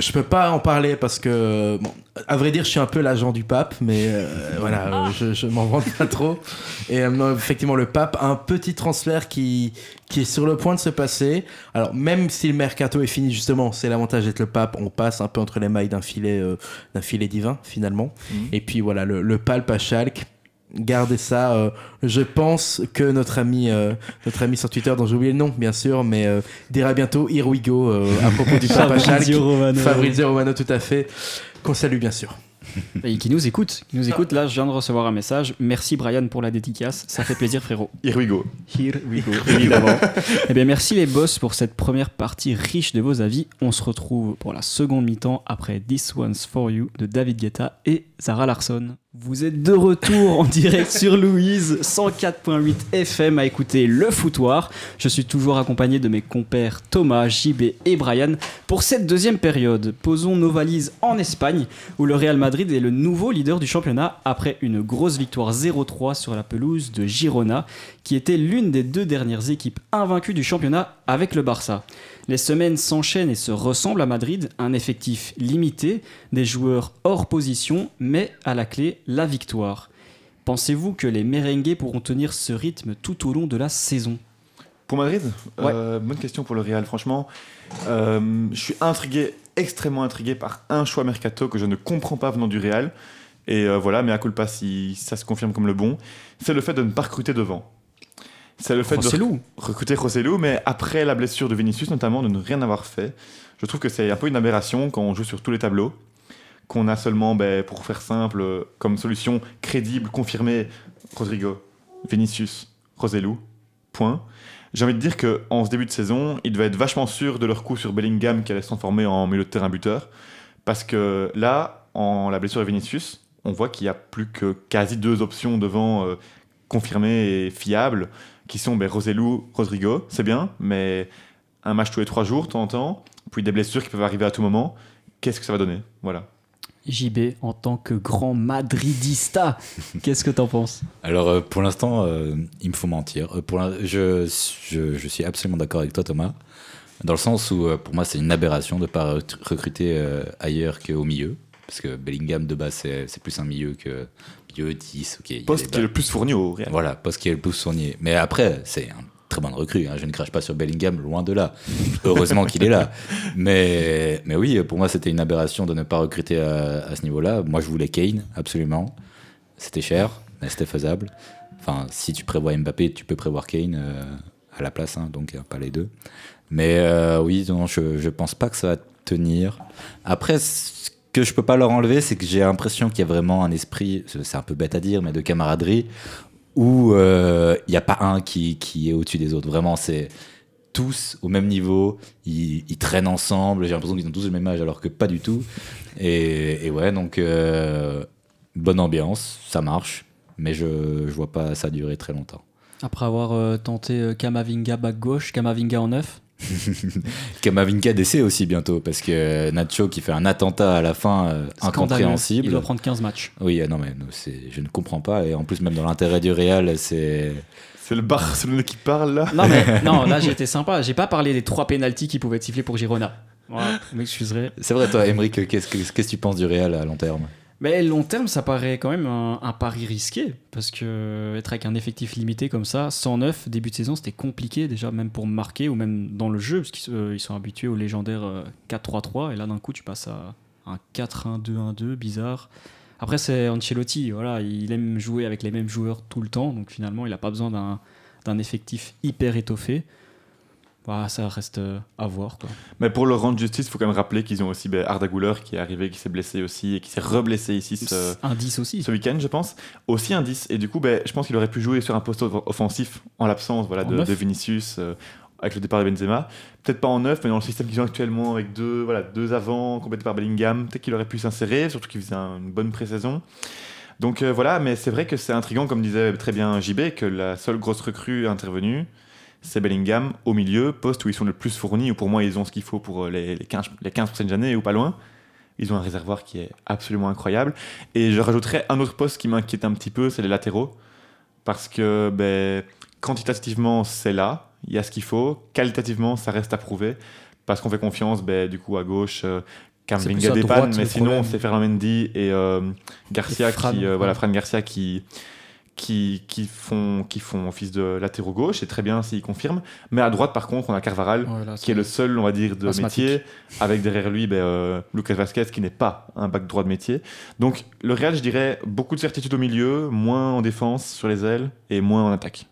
je peux pas en parler parce que, bon, à vrai dire, je suis un peu l'agent du pape, mais euh, voilà, euh, je, je m'en vante pas trop. Et euh, effectivement, le pape a un petit transfert qui, qui est sur le point de se passer. Alors, même si le mercato est fini, justement, c'est l'avantage d'être le pape, on passe un peu entre les mailles d'un filet, euh, d'un filet divin, finalement. Et puis voilà, le, le palpe à Schalke. Gardez ça. euh, je pense que notre ami, euh, notre ami sur Twitter, dont j'ai oublié le nom, bien sûr, mais euh, dira bientôt Here we go euh, à propos du Schalke. Fabrizio Romano. Fabrizio Romano, tout à fait. Qu'on salue, bien sûr. Et qui nous écoute. Qui nous écoute. Là, je viens de recevoir un message. Merci Brian pour la dédicace. Ça fait plaisir, frérot. Here we go. Here we go, évidemment. eh bien, merci les boss pour cette première partie riche de vos avis. On se retrouve pour la seconde mi-temps après This One's For You de David Guetta et Zara Larson. Vous êtes de retour en direct sur Louise, 104.8 FM à écouter le foutoir. Je suis toujours accompagné de mes compères Thomas, JB et Brian pour cette deuxième période. Posons nos valises en Espagne où le Real Madrid est le nouveau leader du championnat après une grosse victoire 0-3 sur la pelouse de Girona qui était l'une des deux dernières équipes invaincues du championnat avec le Barça. Les semaines s'enchaînent et se ressemblent à Madrid, un effectif limité, des joueurs hors position, mais à la clé, la victoire. Pensez-vous que les merengues pourront tenir ce rythme tout au long de la saison? Pour Madrid? Ouais. Euh, Bonne question pour le Real, franchement. Euh, je suis intrigué, extrêmement intrigué par un choix mercato que je ne comprends pas venant du Real. Et euh, voilà, mais à culpa si ça se confirme comme le bon, c'est le fait de ne pas recruter devant. C'est le fait de Rossellou. recruter Rossellou, mais après la blessure de Vinicius notamment, de ne rien avoir fait. Je trouve que c'est un peu une aberration quand on joue sur tous les tableaux, qu'on a seulement, ben, pour faire simple, comme solution crédible, confirmée, Rodrigo, Vinicius, Rossellou, point. J'ai envie de dire qu'en ce début de saison, ils devaient être vachement sûrs de leur coup sur Bellingham qui allait se transformer en milieu de terrain buteur. Parce que là, en la blessure de Vinicius, on voit qu'il n'y a plus que quasi deux options devant euh, confirmées et fiables, qui sont ben, Rossellou, Rodrigo, c'est bien, mais un match tous les trois jours, de temps en temps, puis des blessures qui peuvent arriver à tout moment, qu'est-ce que ça va donner? Voilà. JB, en tant que grand madridista, qu'est-ce que t'en penses? Alors euh, pour l'instant, euh, il me faut mentir. Euh, pour je, je, je suis absolument d'accord avec toi Thomas, dans le sens où pour moi c'est une aberration de ne pas re- recruter ailleurs qu'au milieu. Parce que Bellingham de base c'est c'est plus un milieu que milieu 10. ok, il y a Poste qui est le plus fourni au Real. Voilà, poste qui est le plus soigné. Mais après, c'est un très bonne recrue. hein. Je ne crache pas sur Bellingham, loin de là. Heureusement qu'il est là. Mais, mais oui, pour moi, c'était une aberration de ne pas recruter à, à ce niveau-là. Moi, je voulais Kane, absolument. C'était cher, mais c'était faisable. Enfin, si tu prévois Mbappé, tu peux prévoir Kane euh, à la place, hein, donc euh, pas les deux. Mais euh, oui, non, je, je pense pas que ça va tenir. Après, ce que je peux pas leur enlever, c'est que j'ai l'impression qu'il y a vraiment un esprit, c'est un peu bête à dire, mais de camaraderie, où euh, il n'y a pas un qui, qui est au-dessus des autres. Vraiment, c'est tous au même niveau, ils, traînent ensemble, j'ai l'impression qu'ils ont tous le même âge alors que pas du tout. Et, ouais, donc euh, bonne ambiance, ça marche. mais je, je vois pas ça durer très longtemps. Après avoir euh, tenté euh, Kamavinga back gauche, Kamavinga en neuf. Kamavinga décès aussi bientôt parce que Nacho qui fait un attentat à la fin euh, incompréhensible. Il doit prendre 15 matchs. Oui, euh, non mais je ne comprends pas et en plus même dans l'intérêt du Real, c'est C'est le Barcelone qui parle là. Non, mais non, là j'ai été sympa. J'ai pas parlé des trois pénalties qui pouvaient être sifflés pour Girona. Voilà, vous m'excuserez. c'est vrai toi, Emeric, qu'est-ce que qu'est-ce que tu penses du Real à long terme? Mais long terme, ça paraît quand même un, pari risqué. Parce que être avec un effectif limité comme ça, 109, début de saison, c'était compliqué déjà, même pour marquer ou même dans le jeu. Parce qu'ils euh, sont habitués au légendaire euh, 4-3-3. Et là, d'un coup, tu passes à un 4-1-2-1-2, bizarre. Après, c'est Ancelotti. Voilà, il aime jouer avec les mêmes joueurs tout le temps. Donc finalement, il n'a pas besoin d'un effectif hyper étoffé. Voilà, ça reste euh, à voir. Quoi. Mais pour leur rendre justice, il faut quand même rappeler qu'ils ont aussi ben, Arda Güler qui est arrivé, qui s'est blessé aussi et qui s'est reblessé ici ce, Un 10 aussi. ce week-end, je pense. Aussi un 10. Et du coup, ben, je pense qu'il aurait pu jouer sur un poste off- offensif en l'absence voilà, En de, de Vinicius euh, avec le départ de Benzema. Peut-être pas en neuf, mais dans le système qu'ils ont actuellement avec deux, voilà, deux complétés par Bellingham, peut-être qu'il aurait pu s'insérer, surtout qu'il faisait un- une bonne pré-saison. Donc euh, voilà, mais c'est vrai que c'est intriguant, comme disait très bien JB, que la seule grosse recrue intervenue, c'est Bellingham au milieu, poste où ils sont le plus fournis, où pour moi ils ont ce qu'il faut pour euh, les, les 15, les 15 prochaines années ou pas loin. Ils ont un réservoir qui est absolument incroyable. Et je rajouterais un autre poste qui m'inquiète un petit peu, c'est les latéraux. Parce que ben, quantitativement, c'est là, il y a ce qu'il faut. Qualitativement, ça reste à prouver. Parce qu'on fait confiance, ben, du coup, à gauche, euh, Camavinga dépanne, mais sinon, c'est Ferland Mendy et euh, Garcia Et Fran, qui, euh, voilà. Fran Garcia qui, qui, qui, font, qui font office de latéraux gauche, et très bien s'ils confirment. Mais à droite, par contre, on a Carvaral, Voilà, qui est le seul, on va dire, de Asthmatique. métier, avec derrière lui ben, euh, Lucas Vasquez, qui n'est pas un bac droit de métier. Donc le Real, je dirais, beaucoup de certitude au milieu, moins en défense sur les ailes, et moins en attaque.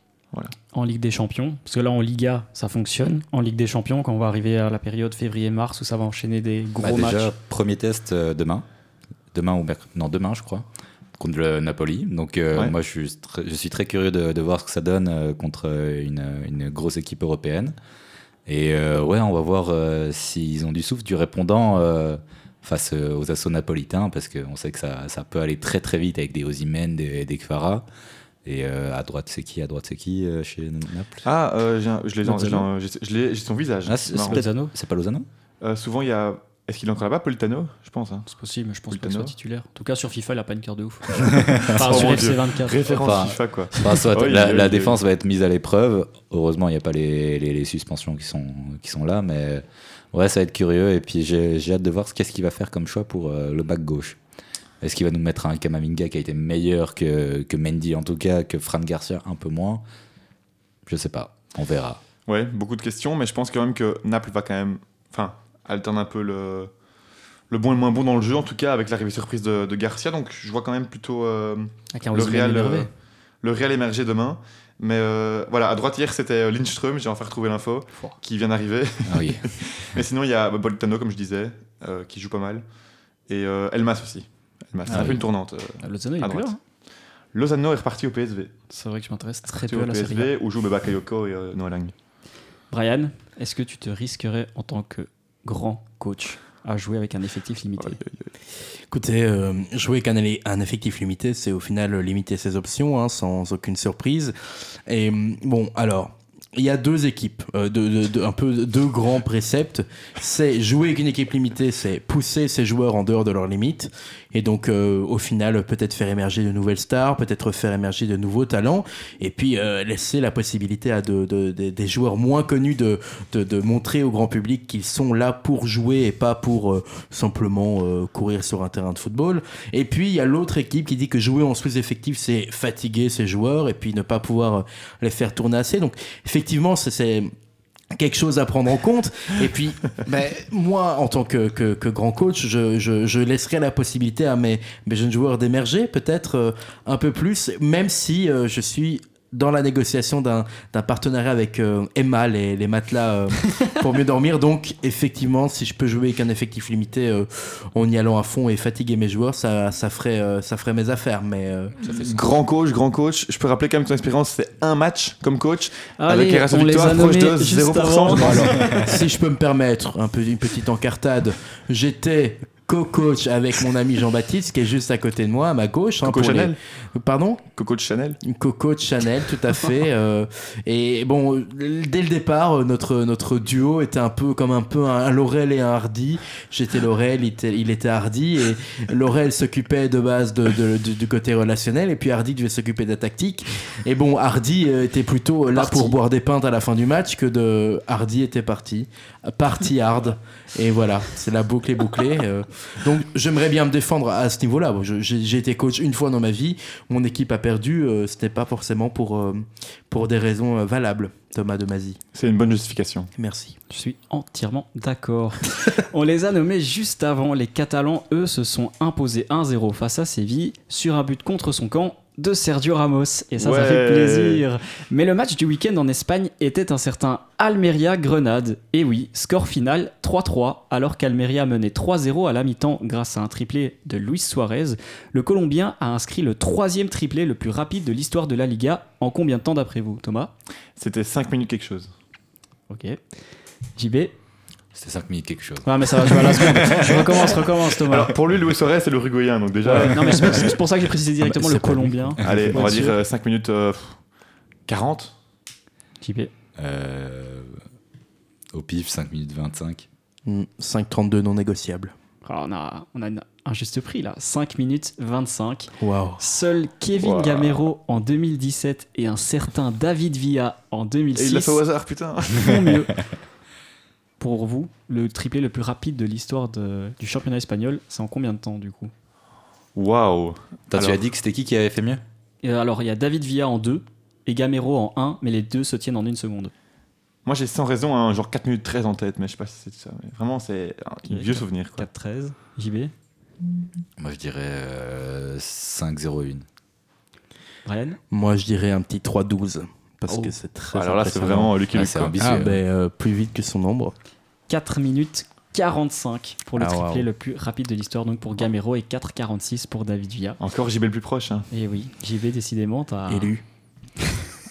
en Ligue des Champions. Parce que là, en Liga, ça fonctionne. En Ligue des Champions, quand on va arriver à la période février-mars où ça va enchaîner des gros Bah, déjà, matchs. premier test euh, demain. Demain ou merc- Non, demain, je crois. Contre le Napoli. Donc, euh, Ouais. moi, je suis, très, je suis très curieux de, de voir ce que ça donne euh, contre une, une grosse équipe européenne. Et euh, ouais, on va voir euh, s'ils ont du souffle, du répondant euh, face euh, aux assauts napolitains, parce qu'on sait que ça, ça peut aller très très vite avec des Osimhen, des, des Kvara. Et euh, à droite, c'est qui? À droite, c'est qui euh, chez Naples? Ah, euh, un- je l'ai dans- Lozano. j'ai- je l'ai- j'ai son visage. Ah, c'est- pas Lozano? Euh, souvent, il y a. Est-ce qu'il est encore là-bas, Politano? Je pense. hein. C'est possible, mais je pense pas qu'il soit titulaire. En tout cas, sur FIFA, il a pas une carte de ouf. enfin, Oh sur mon FC Dieu. 24. Référence Enfin, FIFA, quoi. Enfin, soit Oui, la, oui, la oui. défense va être mise à l'épreuve. Heureusement, il n'y a pas les, les- les suspensions qui sont, qui sont là, mais ouais, ça va être curieux. Et puis, j'ai hâte de voir ce qu'est-ce qu'il va faire comme choix pour euh, le back gauche. Est-ce qu'il va nous mettre un Kamavinga qui a été meilleur que, que Mendy, en tout cas, que Fran Garcia, un peu moins? Je sais pas. On verra. Ouais, beaucoup de questions, mais je pense quand même que Naples va quand même. Enfin, alterne un peu le. Le bon et le moins bon dans le jeu, en tout cas avec l'arrivée surprise de, de Garcia. Donc je vois quand même plutôt euh, un le, Real, euh, le Real émerger demain. Mais euh, voilà, à droite hier c'était Lindström, j'ai enfin retrouvé l'info, qui vient d'arriver. Ah oui. Mais sinon il y a bah, Politano, comme je disais, qui joue pas mal. Et Elmas aussi. Elmas, c'est Ah un peu une tournante. Ah, Lozano, il à est plus là. droite. hein. Lozano est reparti au PSV. C'est vrai que je m'intéresse très peu à la série. PSV où joue Beba Kayoko et Noah Lang. Brian, est-ce que tu te risquerais en tant que grand coach à jouer avec un effectif limité Écoutez, euh, jouer avec un, effectif limité, c'est au final limiter ses options, hein, sans aucune surprise. Et hum, bon, alors, il y a deux équipes, euh, un peu deux grands préceptes. C'est jouer avec une équipe limitée, c'est pousser ses joueurs en dehors de leurs limites. Et donc, euh, au final, peut-être faire émerger de nouvelles stars, peut-être faire émerger de nouveaux talents. Et puis, euh, laisser la possibilité à de- de- de- des joueurs moins connus de, montrer au grand public qu'ils sont là pour jouer et pas pour simplement courir sur un terrain de football. Et puis il y a l'autre équipe qui dit que jouer en sous-effectif c'est fatiguer ses joueurs et puis ne pas pouvoir les faire tourner assez. Donc effectivement c'est- c'est quelque chose à prendre en compte. Et puis, ben, moi, en tant que, que, que grand coach, je, je, je laisserai la possibilité à mes, mes jeunes joueurs d'émerger peut-être euh, un peu plus, même si euh, je suis dans la négociation d'un partenariat avec euh, Emma, les, les matelas euh, pour mieux dormir. Donc, effectivement, si je peux jouer avec un effectif limité euh, en y allant à fond et fatiguer mes joueurs, ça, ça, ferait, euh, ça ferait mes affaires. Mais euh, Grand coach, grand coach. Je peux rappeler quand même que ton expérience, c'est un match comme coach. Allez, avec les ratios victoires a proches de nommés juste 0%. avant. je pense. Alors, si je peux me permettre un peu, une petite encartade, j'étais co-coach avec mon ami Jean-Baptiste qui est juste à côté de moi, à ma gauche. hein, Coco les- Chanel Pardon Coco de Chanel Coco de Chanel, tout à fait. euh, et bon, dès le départ, euh, notre, notre duo était un peu comme un peu un, un Laurel et un Hardy. J'étais Laurel, il était, il était Hardy. Et Laurel s'occupait de base de, de- du, du côté relationnel. Et puis Hardy devait s'occuper de la tactique. Et bon, Hardy euh, était plutôt là Parti. pour boire des pintes à la fin du match que de Hardy était parti. Parti hard. Et voilà, c'est la boucle est bouclée. euh. Donc j'aimerais bien me défendre à ce niveau-là. Bon, J'ai été coach une fois dans ma vie. Mon équipe a perdu. euh, C'était pas forcément pour, euh, pour des raisons euh, valables, Thomas de Mazie. C'est une bonne justification. Merci. Je suis entièrement d'accord. On les a nommés juste avant. Les Catalans, eux, se sont imposés 1-0 face à Séville sur un but contre son camp de Sergio Ramos. Et ça, ça fait plaisir. Mais le match du week-end en Espagne était un certain Almeria-Grenade. Et oui, score final 3-3, alors qu'Almeria menait 3-0 à la mi-temps grâce à un triplé de Luis Suarez. Le Colombien a inscrit le troisième triplé le plus rapide de l'histoire de la Liga. En combien de temps d'après vous, Thomas? C'était 5 minutes quelque chose. Ok. JB C'était 5 minutes quelque chose. Ouais, mais ça va jouer à la seconde. recommence, recommence, Thomas. Alors pour lui, Luis Suarez, c'est l'Uruguayen, donc déjà. Ouais, non, mais c'est pour ça que j'ai précisé directement Ah bah, le. Colombien. Allez, on va dire sûr. 5 minutes euh, 40 JB. Euh, au pif, 5 minutes 25. Hmm, 5,32 non négociable. Alors, on a, on a une- un juste prix là. 5 minutes 25. Waouh. Seul Kevin Wow. Gamero en 2017 et un certain David Villa en Et 2006 il l'a fait au hasard, putain. font mieux. Pour vous, le triplé le plus rapide de l'histoire du championnat espagnol, c'est en combien de temps du coup? Waouh. Tu as dit que c'était qui qui avait fait mieux? Et Alors, il y a David Villa en 2 et Gamero en 1, mais les deux se tiennent en une seconde. Moi, j'ai sans raison un genre 4 minutes 13 en tête, mais je sais pas si c'est ça. mais vraiment, c'est un vieux souvenir. Quoi. 4-13. JB. Moi, je dirais euh, 5-0-1. Brian Moi, je dirais un petit 3,12. Parce Oh. que c'est très Alors là, c'est vraiment Lucky Ah, Luke. ambitieux. Ah, ben, euh, plus vite que son ombre. 4 minutes 45 pour le Ah, triplé waouh. le plus rapide de l'histoire, donc pour Gamero, et 4,46 pour David Villa. Encore JB le plus proche. Hein. Et oui, JB, décidément, t'as. Élu.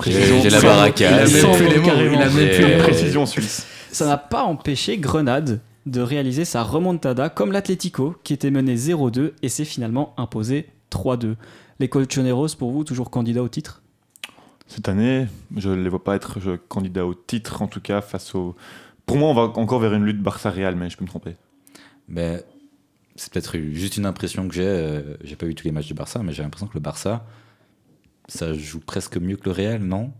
J'ai la barricade. il a même plus les mots, mots, carrément. il a même J'ai- plus les mots. Précision suisse. Ça n'a pas empêché Grenade de réaliser sa remontada comme l'Atlético, qui était mené 0-2 et s'est finalement imposé 3-2. Les Colchoneros, pour vous, toujours candidats au titre? Cette année, je ne les vois pas être je, candidat au titre, en tout cas, face au. Pour moi, on va encore vers une lutte Barça-Real, mais je peux me tromper. Mais c'est peut-être juste une impression que j'ai. euh, j'ai pas vu tous les matchs du Barça, mais j'ai l'impression que le Barça, ça joue presque mieux que le Real, non?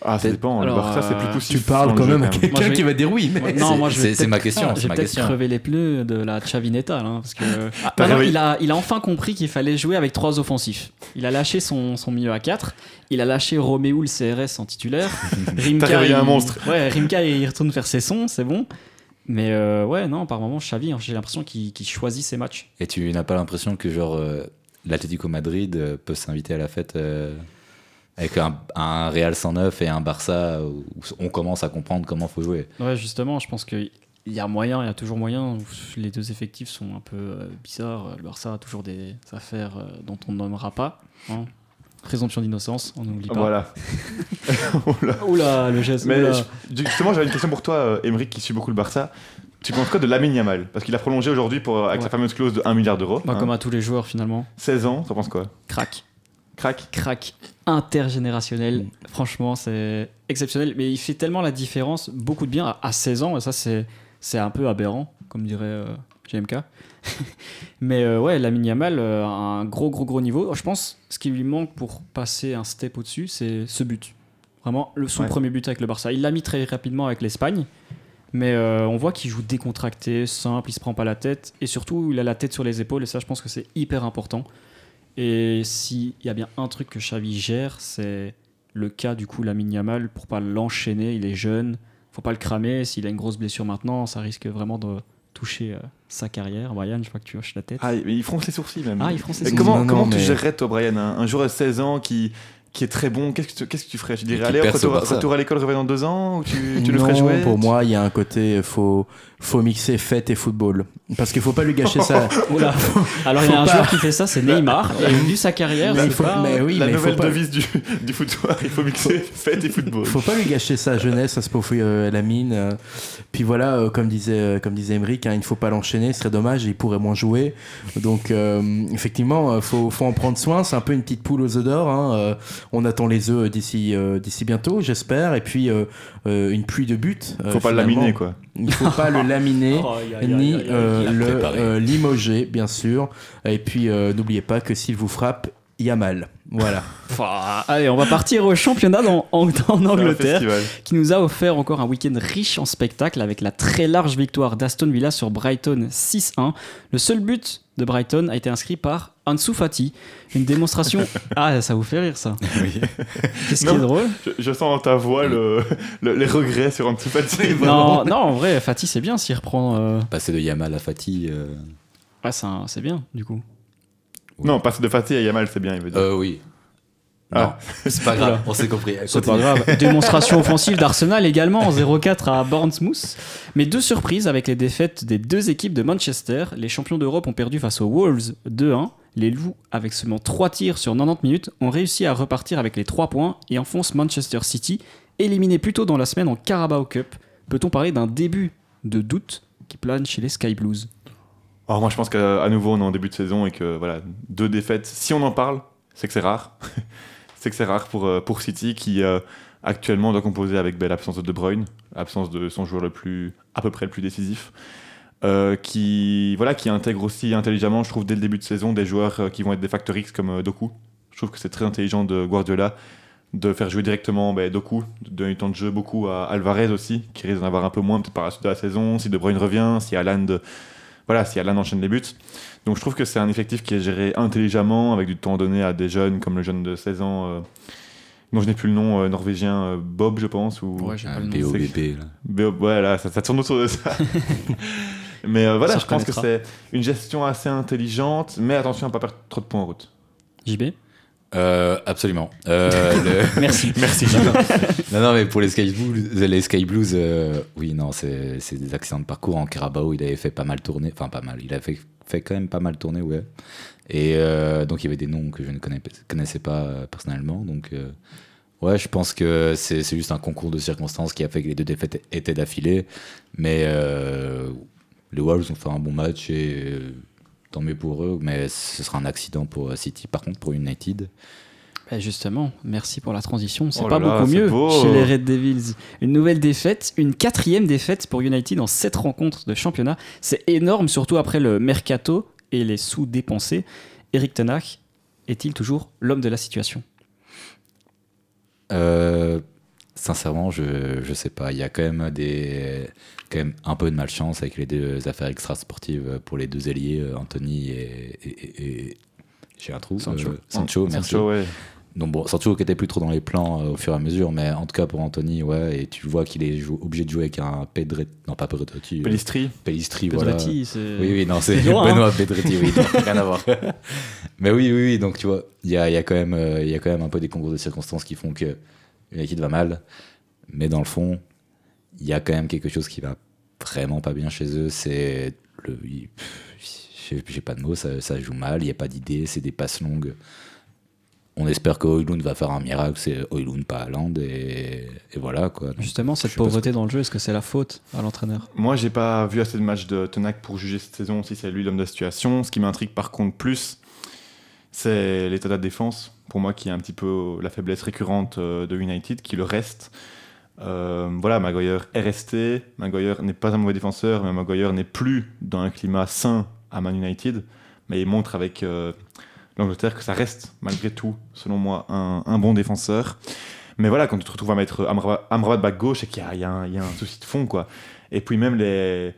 Ah, ça dépend. Alors, le Barça, c'est plus euh, poussif. Tu parles quand même à quelqu'un qui va dire oui. Mais... Non, C'est- moi je vais c'est- ma question, ma peut-être question. crever les pneus de la Chavinetta, là, parce que Ah, maintenant, il, a, il a enfin compris qu'il fallait jouer avec trois offensifs. Il a lâché son, son milieu à 4, il a lâché Roméo le CRS en titulaire. Rimka, réveillé un il- monstre. Ouais, Rimka il retourne faire ses sons, c'est bon. Mais euh, ouais, non, par moment, Xavi, hein, j'ai l'impression qu'il qu'il choisit ses matchs. Et tu n'as pas l'impression que genre euh, l'Atlético Madrid euh, peut s'inviter à la fête euh, avec un, un Real 109 et un Barça où on commence à comprendre comment faut jouer. Ouais, justement, je pense qu'il y a moyen, il y a toujours moyen. Les deux effectifs sont un peu euh, bizarres. Le Barça a toujours des affaires euh, dont on ne nommera pas. hein. Présomption d'innocence, on n'oublie pas. Voilà. Oula. Oula, le geste. Mais oula. je- justement, j'avais une question pour toi, Émeric, qui suit beaucoup le Barça. Tu penses quoi de Lamine Yamal? Parce qu'il a prolongé aujourd'hui pour, avec Ouais. la fameuse clause de 1 milliard d'euros. Bah, hein. comme à tous les joueurs finalement. 16 ans, t'en penses quoi? Crac. Crac Crac intergénérationnel. Franchement, c'est exceptionnel. Mais il fait tellement la différence, beaucoup de bien à, à 16 ans. Et ça, c'est, c'est un peu aberrant, comme dirait euh, GMK. Mais euh, ouais, Lamine Yamal, euh, un gros, gros, gros niveau. Je pense ce qui lui manque pour passer un step au-dessus, c'est ce but. Vraiment, le, son Ouais. premier but avec le Barça. Il l'a mis très rapidement avec l'Espagne. Mais euh, on voit qu'il joue décontracté, simple, il se prend pas la tête. Et surtout, il a la tête sur les épaules. Et ça, je pense que c'est hyper important. Et s'il y a bien un truc que Xavi gère, c'est le cas du coup Lamine Yamal pour pas l'enchaîner. Il est jeune, faut pas le cramer. S'il a une grosse blessure maintenant, ça risque vraiment de toucher euh, sa carrière. Brian, je vois que tu hoches la tête. Ah, mais il fronce les sourcils même. Ah, il fronce les Et sourcils. comment Non, comment tu gérerais, toi, Brian, un, un joueur de 16 ans qui, qui est très bon, qu'est-ce que tu, qu'est-ce que tu ferais? Tu dirais, allez, retour, Barça. retour à l'école, reviens dans deux ans Ou tu, tu le ferais jouer Pour Tu- moi, il y a un côté, faut, faut mixer fête et football. Parce qu'il faut pas lui gâcher ça. Oula. Alors il y a un pas. joueur qui fait ça, c'est Neymar. Et vu sa carrière, Mais c'est il faut- pas- mais oui, La mais il faut nouvelle pas- devise du, du footoir, il faut mixer fête et football. Faut pas lui gâcher sa jeunesse à ce pauvre euh, Lamine. euh. Puis voilà, euh, comme disait, euh, comme disait Emeric, hein, il ne faut pas l'enchaîner, ce serait dommage, il pourrait moins jouer. Donc euh, effectivement, euh, faut, faut en prendre soin. C'est un peu une petite poule aux œufs d'or. hein. On attend les œufs d'ici euh, d'ici bientôt, j'espère. Et puis euh, euh, une pluie de buts. euh, Faut pas le laminer, quoi. Il faut pas le laminer. Oh, ni le limoger, bien sûr. Et puis, euh, n'oubliez pas que s'il vous frappe, il y a mal. Voilà. Enfin, allez, on va partir au championnat dans- en, Angleterre. qui nous a offert encore un week-end riche en spectacles avec la très large victoire d'Aston Villa sur Brighton 6-1. Le seul but de Brighton a été inscrit par Ansu Fati. Une démonstration. Ah, ça vous fait rire ça. Oui. Qu'est-ce qui est drôle Je, je sens dans ta voix le, le- les regrets sur Ansu Fati. non, non, en vrai, Fati c'est bien s'il reprend. euh, Passer de Yamal à Fati. euh, Ouais, un- c'est bien du coup. Non, passer de Fati à Yamal, c'est bien, il veut dire. Euh, oui. Ah. Non, c'est pas grave, on s'est compris. C'est pas grave. Démonstration offensive d'Arsenal également en 0-4 à Bournemouth. Mais deux surprises avec les défaites des deux équipes de Manchester. Les champions d'Europe ont perdu face aux Wolves 2-1. Les Loups, avec seulement 3 tirs sur 90 minutes, ont réussi à repartir avec les 3 points et enfoncent Manchester City, éliminé plus tôt dans la semaine en Carabao Cup. Peut-on parler d'un début de doute qui plane chez les Sky Blues? Alors moi je pense qu'à nouveau on est en début de saison et que voilà, deux défaites, si on en parle, c'est que c'est rare. c'est que c'est rare pour, euh, pour City qui euh, actuellement doit composer avec l'absence de De Bruyne, l'absence de son joueur le plus, à peu près le plus décisif, euh, qui, voilà, qui intègre aussi intelligemment, je trouve, dès le début de saison, des joueurs qui vont être des facteurs X comme Doku. Je trouve que c'est très intelligent de Guardiola de faire jouer directement ben, Doku, de donner du temps de jeu beaucoup à Alvarez aussi, qui risque d'en avoir un peu moins peut-être par la suite de la saison, si De Bruyne revient, si Haaland, voilà, si Haaland enchaîne les buts. Donc je trouve que c'est un effectif qui est géré intelligemment, avec du temps donné à des jeunes comme le jeune de 16 ans, euh, dont je n'ai plus le nom, euh, norvégien, euh, Bob je pense, ou j'ai Un BOBB, là. Bob, ouais, là, ça, ça tourne autour de ça. mais euh, voilà, Ça je pense que c'est une gestion assez intelligente, mais attention à ne pas perdre trop de points en route. JB Euh, absolument. Euh, le- Merci. Merci. non, non, mais pour les Sky Blues, les Sky Blues euh, oui, non, c'est c'est des accidents de parcours. En Carabao, il avait fait pas mal tourner. Enfin, pas mal. Il a fait, fait quand même pas mal tourner, ouais. Et euh, donc, il y avait des noms que je ne connais- connaissais pas personnellement. Donc, euh, ouais, je pense que c'est c'est juste un concours de circonstances qui a fait que les deux défaites étaient d'affilée. Mais euh, les Wolves ont fait un bon match et euh, tant mieux pour eux. Mais ce sera un accident pour euh, City. Par contre, pour United, Bah, justement, merci pour la transition. C'est Oh pas là beaucoup mieux beau. chez les Red Devils. Une nouvelle défaite, une quatrième défaite pour United en sept rencontres de championnat. C'est énorme, surtout après le mercato et les sous dépensés. Eric Tenach est-il toujours l'homme de la situation? Euh, sincèrement, je je sais pas. Il y a quand même des quand même un peu de malchance avec les deux affaires extra-sportives pour les deux ailiers, euh, Anthony et, et, et- et- j'ai un trou. Sancho. euh, Sancho, merci. Sancho, ouais. Donc bon, Sancho qui était plus trop dans les plans euh, au fur et à mesure, mais en tout cas pour Anthony, ouais. Et tu vois qu'il est obligé de jouer avec un Pedretti, non pas Pedretti, euh, Pellistri. Pellistri, voilà. Pedretti, Oui, oui, non, c'est hein. Benoît Pedretti, oui, non, rien à voir. Mais oui, oui, oui, donc tu vois, il y a, il y, a quand même, euh, il y a quand même un peu des concours de circonstances qui font que United va mal, mais dans le fond, il y a quand même quelque chose qui va vraiment pas bien chez eux, c'est le. J'ai pas de mots, ça, ça joue mal, il n'y a pas d'idée, c'est des passes longues. On espère que Oilund va faire un miracle, c'est Oilund, pas Haaland, et, et voilà quoi. Donc, Justement, cette pauvreté dans le jeu, est-ce que c'est la faute à l'entraîneur? Moi, j'ai pas vu assez de matchs de Tenac pour juger cette saison si c'est lui l'homme de la situation. Ce qui m'intrigue par contre plus, c'est l'état de la défense. Pour moi, qui est un petit peu la faiblesse récurrente euh, de United, qui le reste. Euh, voilà, Maguire est resté. Maguire n'est pas un mauvais défenseur, mais Maguire n'est plus dans un climat sain à Man United. Mais il montre avec euh, l'Angleterre que ça reste, malgré tout, selon moi, un, bon défenseur. Mais voilà, quand tu te retrouves à mettre Amrabat, Amrabat back gauche, c'est qu'il y, a- un- souci de fond, quoi. Et puis même les,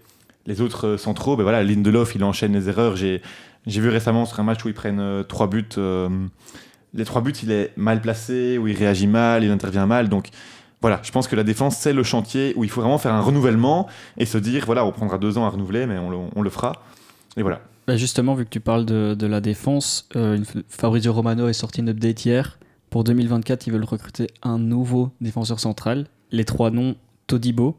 les autres centraux, ben voilà, Lindelof, il enchaîne les erreurs. J'ai vu récemment sur un match où ils prennent euh, trois buts. Les trois buts, il est mal placé, où il réagit mal, il intervient mal. Donc voilà, je pense que la défense, c'est le chantier où il faut vraiment faire un renouvellement et se dire, voilà, on prendra deux ans à renouveler, mais on le, on le fera. Et voilà. Bah, Justement, vu que tu parles de, de la défense, euh, Fabrizio Romano est sorti une update hier Pour 2024, ils veulent recruter un nouveau défenseur central. Les trois noms Todibo,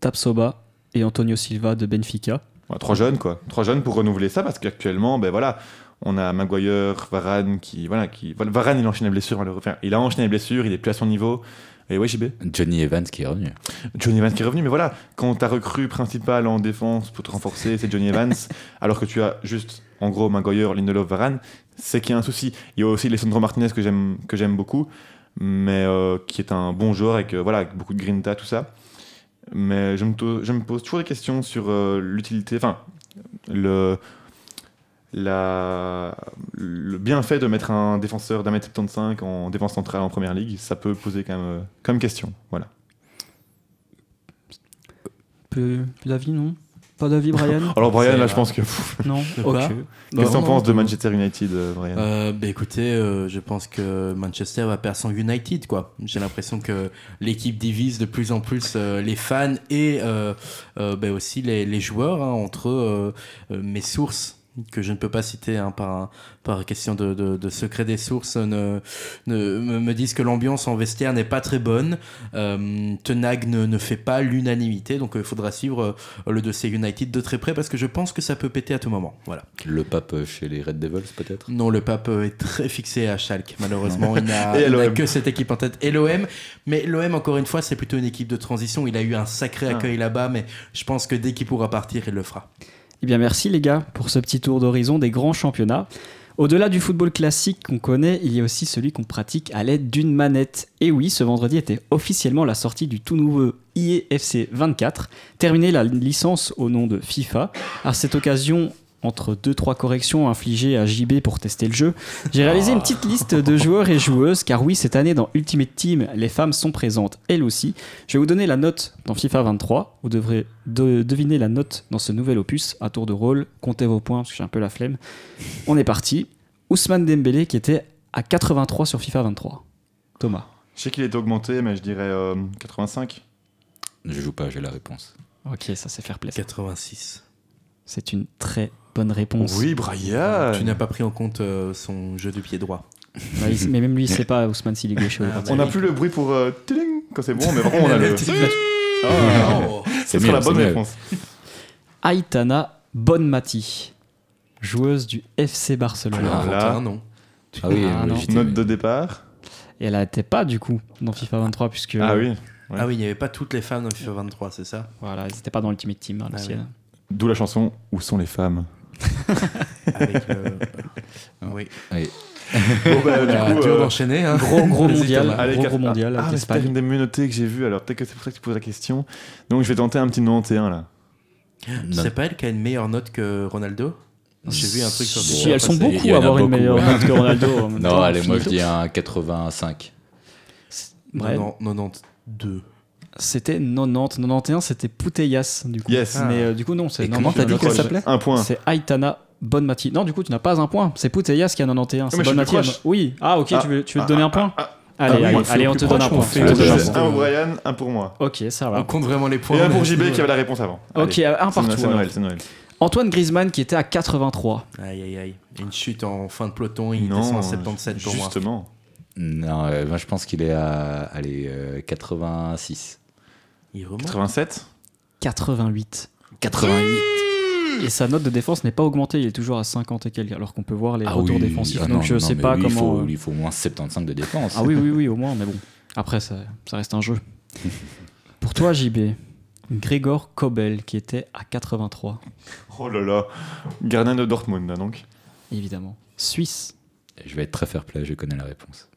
Tapsoba et Antonio Silva de Benfica. Ouais, trois jeunes, quoi. Trois jeunes pour renouveler ça, parce qu'actuellement, ben voilà, on a Maguire, Varane, qui. Voilà, qui Varane, il enchaîne les blessures. Enfin, il a enchaîné les blessures, il est plus à son niveau. Et ouais, JB Johnny Evans qui est revenu. Johnny Evans qui est revenu, mais voilà, quand ta recrue principale en défense pour te renforcer, c'est Johnny Evans, alors que tu as juste, en gros, Maguire, Lindelof, Varane, c'est qu'il y a un souci. Il y a aussi Alessandro Martinez que j'aime que j'aime beaucoup, mais euh, qui est un bon joueur avec, euh, voilà, avec beaucoup de grinta, tout ça. Mais je me, to- je me pose toujours des questions sur euh, l'utilité, enfin, le, la, le bienfait de mettre un défenseur d'un mètre 75 en défense centrale en première ligue, ça peut poser quand même euh, comme question. Voilà. Peu, d'avis, non? Pas d'avis, Brian? Alors Brian, là, euh, je pense que. Non Ok. Qu'est-ce que t'en penses de. Manchester United, euh, Brian? Euh, bah écoutez, euh, je pense que Manchester va perdre son United, quoi. J'ai l'impression que l'équipe divise de plus en plus euh, les fans et euh, euh, bah aussi les, les joueurs hein, entre euh, euh, mes sources que je ne peux pas citer hein, par, par question de, de- de secret des sources ne, ne- me, disent que l'ambiance en vestiaire n'est pas très bonne. Euh, Tenag ne, ne fait pas l'unanimité, donc il faudra suivre euh, le dossier United de très près parce que je pense que ça peut péter à tout moment. Voilà. Le pape chez les Red Devils, peut-être? Non, le pape euh, est très fixé à Schalke. Malheureusement, il n'a que cette équipe en tête. Et l'OM. Mais l'OM, encore une fois, c'est plutôt une équipe de transition. Il a eu un sacré Ah. accueil là-bas, mais je pense que dès qu'il pourra partir, il le fera. Eh bien, merci les gars pour ce petit tour d'horizon des grands championnats. Au-delà du football classique qu'on connaît, il y a aussi celui qu'on pratique à l'aide d'une manette. Et oui, ce vendredi était officiellement la sortie du tout nouveau IEFC 24, terminé la licence au nom de FIFA. À cette occasion, entre 2-3 corrections infligées à JB pour tester le jeu, j'ai réalisé une petite liste de joueurs et joueuses, car oui, cette année dans Ultimate Team, les femmes sont présentes elles aussi. Je vais vous donner la note dans FIFA 23. Vous devrez de- deviner la note dans ce nouvel opus à tour de rôle. Comptez vos points parce que j'ai un peu la flemme. On est parti. Ousmane Dembélé qui était à 83 sur FIFA 23. Thomas. Je sais qu'il est augmenté, mais je dirais euh, 85. Je joue pas, j'ai la réponse. Ok, ça c'est fair play. 86. C'est une très bonne réponse. Oui, Brian Tu n'as pas pris en compte euh, son jeu du pied droit. Bah, il- mais même lui, il sait pas Ousmane s'il est gaucher ou Ah. On n'a plus le bruit pour euh, tiling quand c'est bon, mais contre, on a le. Oh. C'est mieux, sur la bonne c'est mieux. réponse. Aitana Bonmati, joueuse du FC Barcelone. Ah, Inventé là. un nom. Ah oui, Ah, non. j'étais- Note de départ. Et elle n'était pas du coup dans FIFA 23 puisque Ah oui. Ouais. Ah oui, il n'y avait pas toutes les femmes dans FIFA 23, c'est ça? Voilà, ils n'étaient pas dans Ultimate Team à Ah l'ancienne. D'où la chanson Où sont les femmes? Avec le... Oui. Oui. Bon, bah, du Ah, coup, dur euh, d'enchaîner. Hein. Gros gros mondial. Allez, gros, mondial Ah, mais c'était une des mieux notées que j'ai vues, alors peut-être que c'est pour ça que tu poses la question. Donc je vais tenter un petit 91 là. C'est pas elle qui a une meilleure note que Ronaldo? J'ai vu un truc sur Si, elles sont beaucoup à avoir une meilleure ouais. note que Ronaldo. Non, allez, moi je dis un 85. Brian. Non, 92. C'était 90, 91, c'était Putellas du coup. Yes. Mais euh, du coup non, c'est Et comment non, t'as dit c'est qu'elle s'appelait Un point. C'est Aitana Bonmati. Non, du coup tu n'as pas un point. C'est Putellas qui a 91. C'est mais je suis Bonmati. Oui. Ah ok, Ah. tu veux, tu veux te Ah, donner ah, un point ah, Allez, Ah oui, allez, on allez, te donne un point. un. C'est pour Brian, un pour moi. Ok, ça va. On compte vraiment les points. Et un pour JB qui avait la réponse avant. Ok, un C'est partout. c'est. Noël, c'est Noël. Antoine Griezmann qui était à 83. Aïe aïe aïe. Une chute en fin de peloton, il Non, descend à 77 pour moi. justement. Non, euh, moi je pense qu'il est à allez, euh, 86. Il remonte. 87 88. 88 Et sa note de défense n'est pas augmentée, il est toujours à 50 et quelques, alors qu'on peut voir les Ah retours oui, défensifs. ah donc non, je non, sais mais pas lui, il comment. faut- euh, Il faut au moins 75 de défense. Ah oui, oui, oui, au moins, mais bon. Après, ça, ça reste un jeu. Pour toi, JB, Grégor Kobel qui était à 83, Oh là là. Gardien de Dortmund, là, donc. évidemment. Suisse, Je vais être très fair play, je connais la réponse.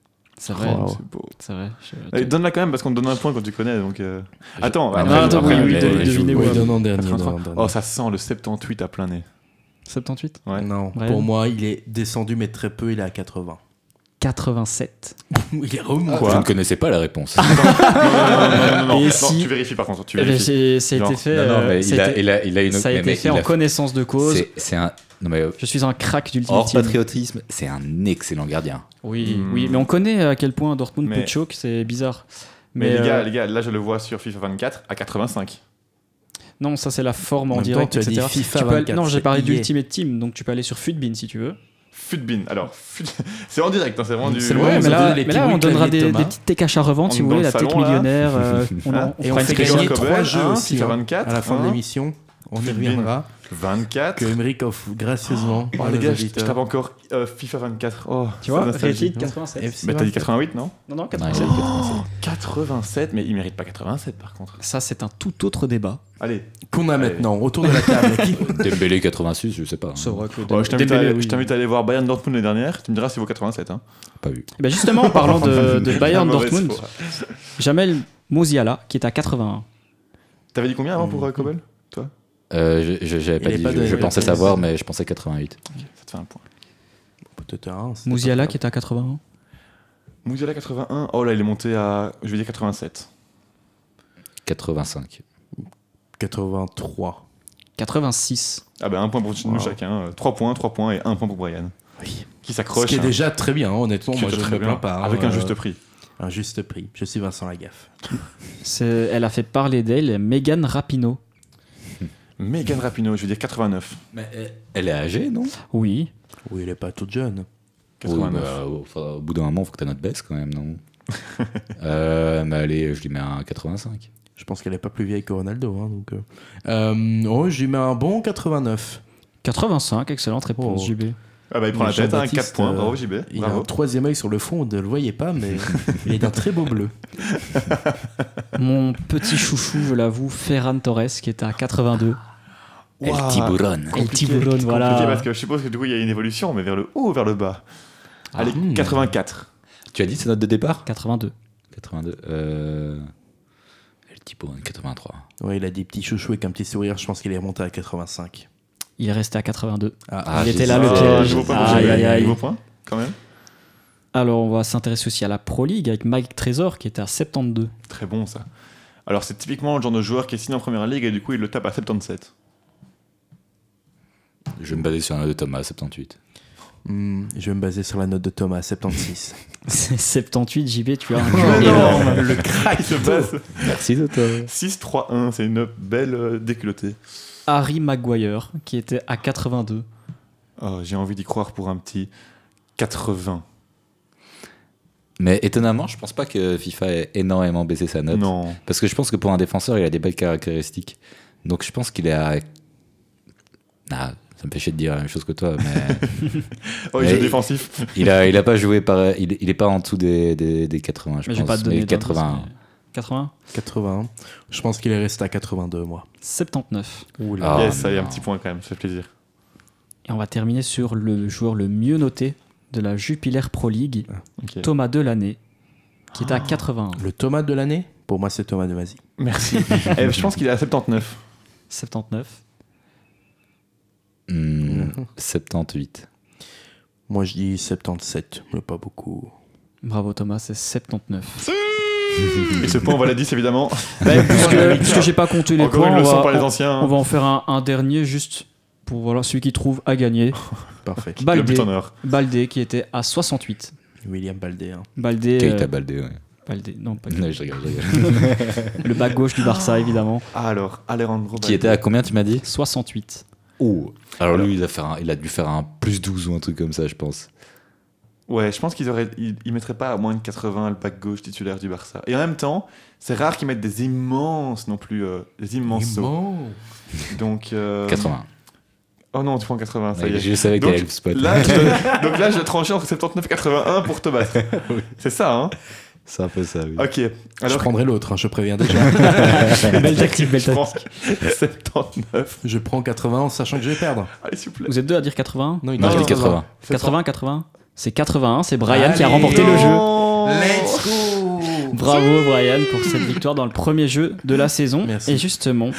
C'est vrai. Oh, c'est beau. C'est vrai. je- Allez, donne-la quand même parce qu'on te donne un point quand tu connais. Donc, euh, Attends, Ah, après, non, après, attends, après, oui, oui, après, de- après, devinez je- où, Oui, non, non, dernier. 83. non, dernier. Oh, ça sent le 78 à plein nez. 78 Ouais. Non, Brian pour moi, il est descendu, mais très peu, il est à 80. 87. il est remonté. Vous ne connaissez pas la réponse. non, non, non, non, tu vérifies par contre. Tu Eh ben, vérifies. c'est- ça a été fait, non, non, euh, mais ça il a a, été- il a, il a une. ça a mais- été mais fait en a- connaissance de cause. c'est- un. Non, mais euh, Je suis un crack d'Ultimate hors Team. patriotisme, c'est un excellent gardien. Oui, Hmm. oui, mais on connaît à quel point Dortmund Mais- peut choke, c'est bizarre. Mais, les, euh, gars, les gars, là je le vois sur FIFA 24 à 85. Non, ça c'est la forme en, En même temps, direct, tu etc. FIFA Tu peux aller- 24, non, j'ai parlé d'Ultimate Team, donc tu peux aller sur Futbin si tu veux. Futbin. Alors, Fut- c'est en direct, hein, c'est vraiment du. C'est le Ouais, mais là, mais on donnera des, petites TK à revente On si vous voulez, le la tech millionnaire. euh, on, on Et fera on une fait gagner Cobel, trois jeux hein, aussi. Hein, 24, à la fin de l'émission. On y reviendra. 24. Que Emmerich offre gracieusement. Oh, les gars, je, tape encore euh, FIFA 24. Oh, Tu vois. Rétite 87. FC Bah, t'as dit 24. 88, non Non, non, Ouais, 87. il a 87. 87, mais il mérite pas 87 par contre. Ça, c'est un tout autre débat. Allez, Qu'on a Allez. maintenant autour de la table. Dembélé 86, je sais pas. vrai que Oh, je t'invite à, aller- oui. je t'invite à aller voir Bayern Dortmund l'année dernière. Tu me diras s'il vaut 87. Hein. Pas vu. Ben justement, en parlant de, de Bayern Dortmund. Jamel Mouziala, qui est à 81. T'avais dit combien avant pour euh, Kobel Euh, je- je- J'avais Il pas est dit, pas je, de- je il pensais savoir, mais je pensais 88. Ça te fait un point. Mouziala qui est à 81. Mouziala 81. Oh là, il est monté à, je vais dire 87. 85. 83. 86. Ah bah un point pour nous Wow. chacun. 3 points, 3 points et 1 point pour Brian. Oui. Qui Ce s'accroche. qui est hein. déjà très bien, honnêtement. Qui Moi, est je ne très me bien. plains pas. hein. Avec un Euh, juste prix. Un juste prix. Je suis Vincent Lagaffe. Elle a fait parler d'elle Megan Rapinoe. Megan Rapinoe, je vais dire 89. Mais elle est âgée, non? Oui. Oui, elle est pas toute jeune. 89. Oui, bah, au- bout d'un moment, faut que ta note baisse quand même, non? Euh, Mais allez, je lui mets un 85. Je pense qu'elle est pas plus vieille que Ronaldo. hein, donc, euh. Euh, oh, je lui mets un bon 89. 85, excellente réponse, Oh. JB. Ah bah il prend la tête, hein, Jean-Baptiste, 4 points. euh, Bravo JB. Il a un troisième œil sur le fond, vous ne le voyez pas, mais il est d'un très beau bleu. Mon petit chouchou, je l'avoue, Ferran Torres, qui est à 82. El Ouah. Tiburon. El Compliqué, Tiburon, compliqué voilà. parce que je suppose que du coup il y a une évolution, mais vers le haut ou vers le bas Allez, Hmm. 84. Tu as dit sa note de départ 82. 82. Euh... El Tiburon, 83. Ouais, il a des petits chouchous avec un petit sourire. Je pense qu'il est remonté à 85. Il est resté à 82. Ah, Ah, il j'ai était dit là, ça. le Ah, piège. Nouveau point pour Aïe, aïe, aïe. Nouveau point, quand même. Alors, on va s'intéresser aussi à la Pro League avec Mike Trésor, qui était à 72. Très bon ça. Alors c'est typiquement le genre de joueur qui est signé en première ligue et du coup il le tape à 77. Je vais me baser sur la note de Thomas, 78. hmm, je vais me baser sur la note de Thomas, 76. C'est 78, JB, tu as un Oh énorme. le crack se passe. Merci, Toto. 6-3-1, c'est une belle euh, déculottée. Harry Maguire, qui était à 82. Oh, J'ai envie d'y croire pour un petit 80. Mais étonnamment, je pense pas que FIFA ait énormément baissé sa note. Non. Parce que je pense que pour un défenseur, il a des belles caractéristiques. Donc je pense qu'il est à. Ah, ça me fait chier de dire la même chose que toi, mais Oh, il- défensif. il a, il a pas joué par. Il, il est pas en dessous des, des, des 80, je Mais pense. pas mais d'indice, 80. mais- 80 81. Je pense qu'il est resté à 82, moi. 79. Oula. Ah, yes, ça y est, un petit point quand même, ça fait plaisir. Et on va terminer sur le joueur le mieux noté de la Jupiler Pro League, Ok. Thomas Delaney, qui est à 81. Le tomate de l'année Pour moi, c'est Thomas de Mazie. Merci. Eh, je pense qu'il est à 79. 79. Hmm, 78. Moi, je dis 77, mais pas beaucoup. Bravo Thomas, c'est 79. Et ce point, on va la 10 évidemment. Bah, puisque puisque j'ai pas compté les Encore points, une on leçon va, les anciens. on va en faire un, un dernier juste pour voilà, celui qui trouve à gagner. Parfait. Le Baldé. Baldé qui était à 68. William Baldé. hein. Baldé, Keita euh, Baldé, ouais. Baldé, non pas Non, je rigole, je rigole. le back gauche du Barça évidemment. Ah, alors, Alejandro Qui était à combien, tu m'as dit? 68. Oh Alors lui, il a, fait un- il a dû faire un plus 12 ou un truc comme ça, je pense. Ouais, je pense qu'ils auraient, ils, ils mettraient pas à moins de 80 le back gauche titulaire du Barça. Et en même temps, c'est rare qu'ils mettent des immenses non plus, euh, des immenses sauts. Donc, euh, 80. Oh non, tu prends 80, ça y Ouais, est. je savais Donc, qu'elle allait le spot. Là, je dois- donc là, je trancher entre 79 et 81 pour te battre. C'est ça, hein C'est un peu ça, oui. Ok. Je prendrai l'autre, hein, je préviens déjà. belle tactique, belle je tactique. pense 79. je prends 80 en sachant que je vais perdre. Allez, s'il vous plaît. Vous êtes deux à dire 80 Non, il Non, dit je dis 80. 80, 80 C'est 81, c'est Brian qui a remporté le jeu. Non Let's go Bravo Brian pour cette victoire dans le premier jeu de la saison. Merci. Et justement,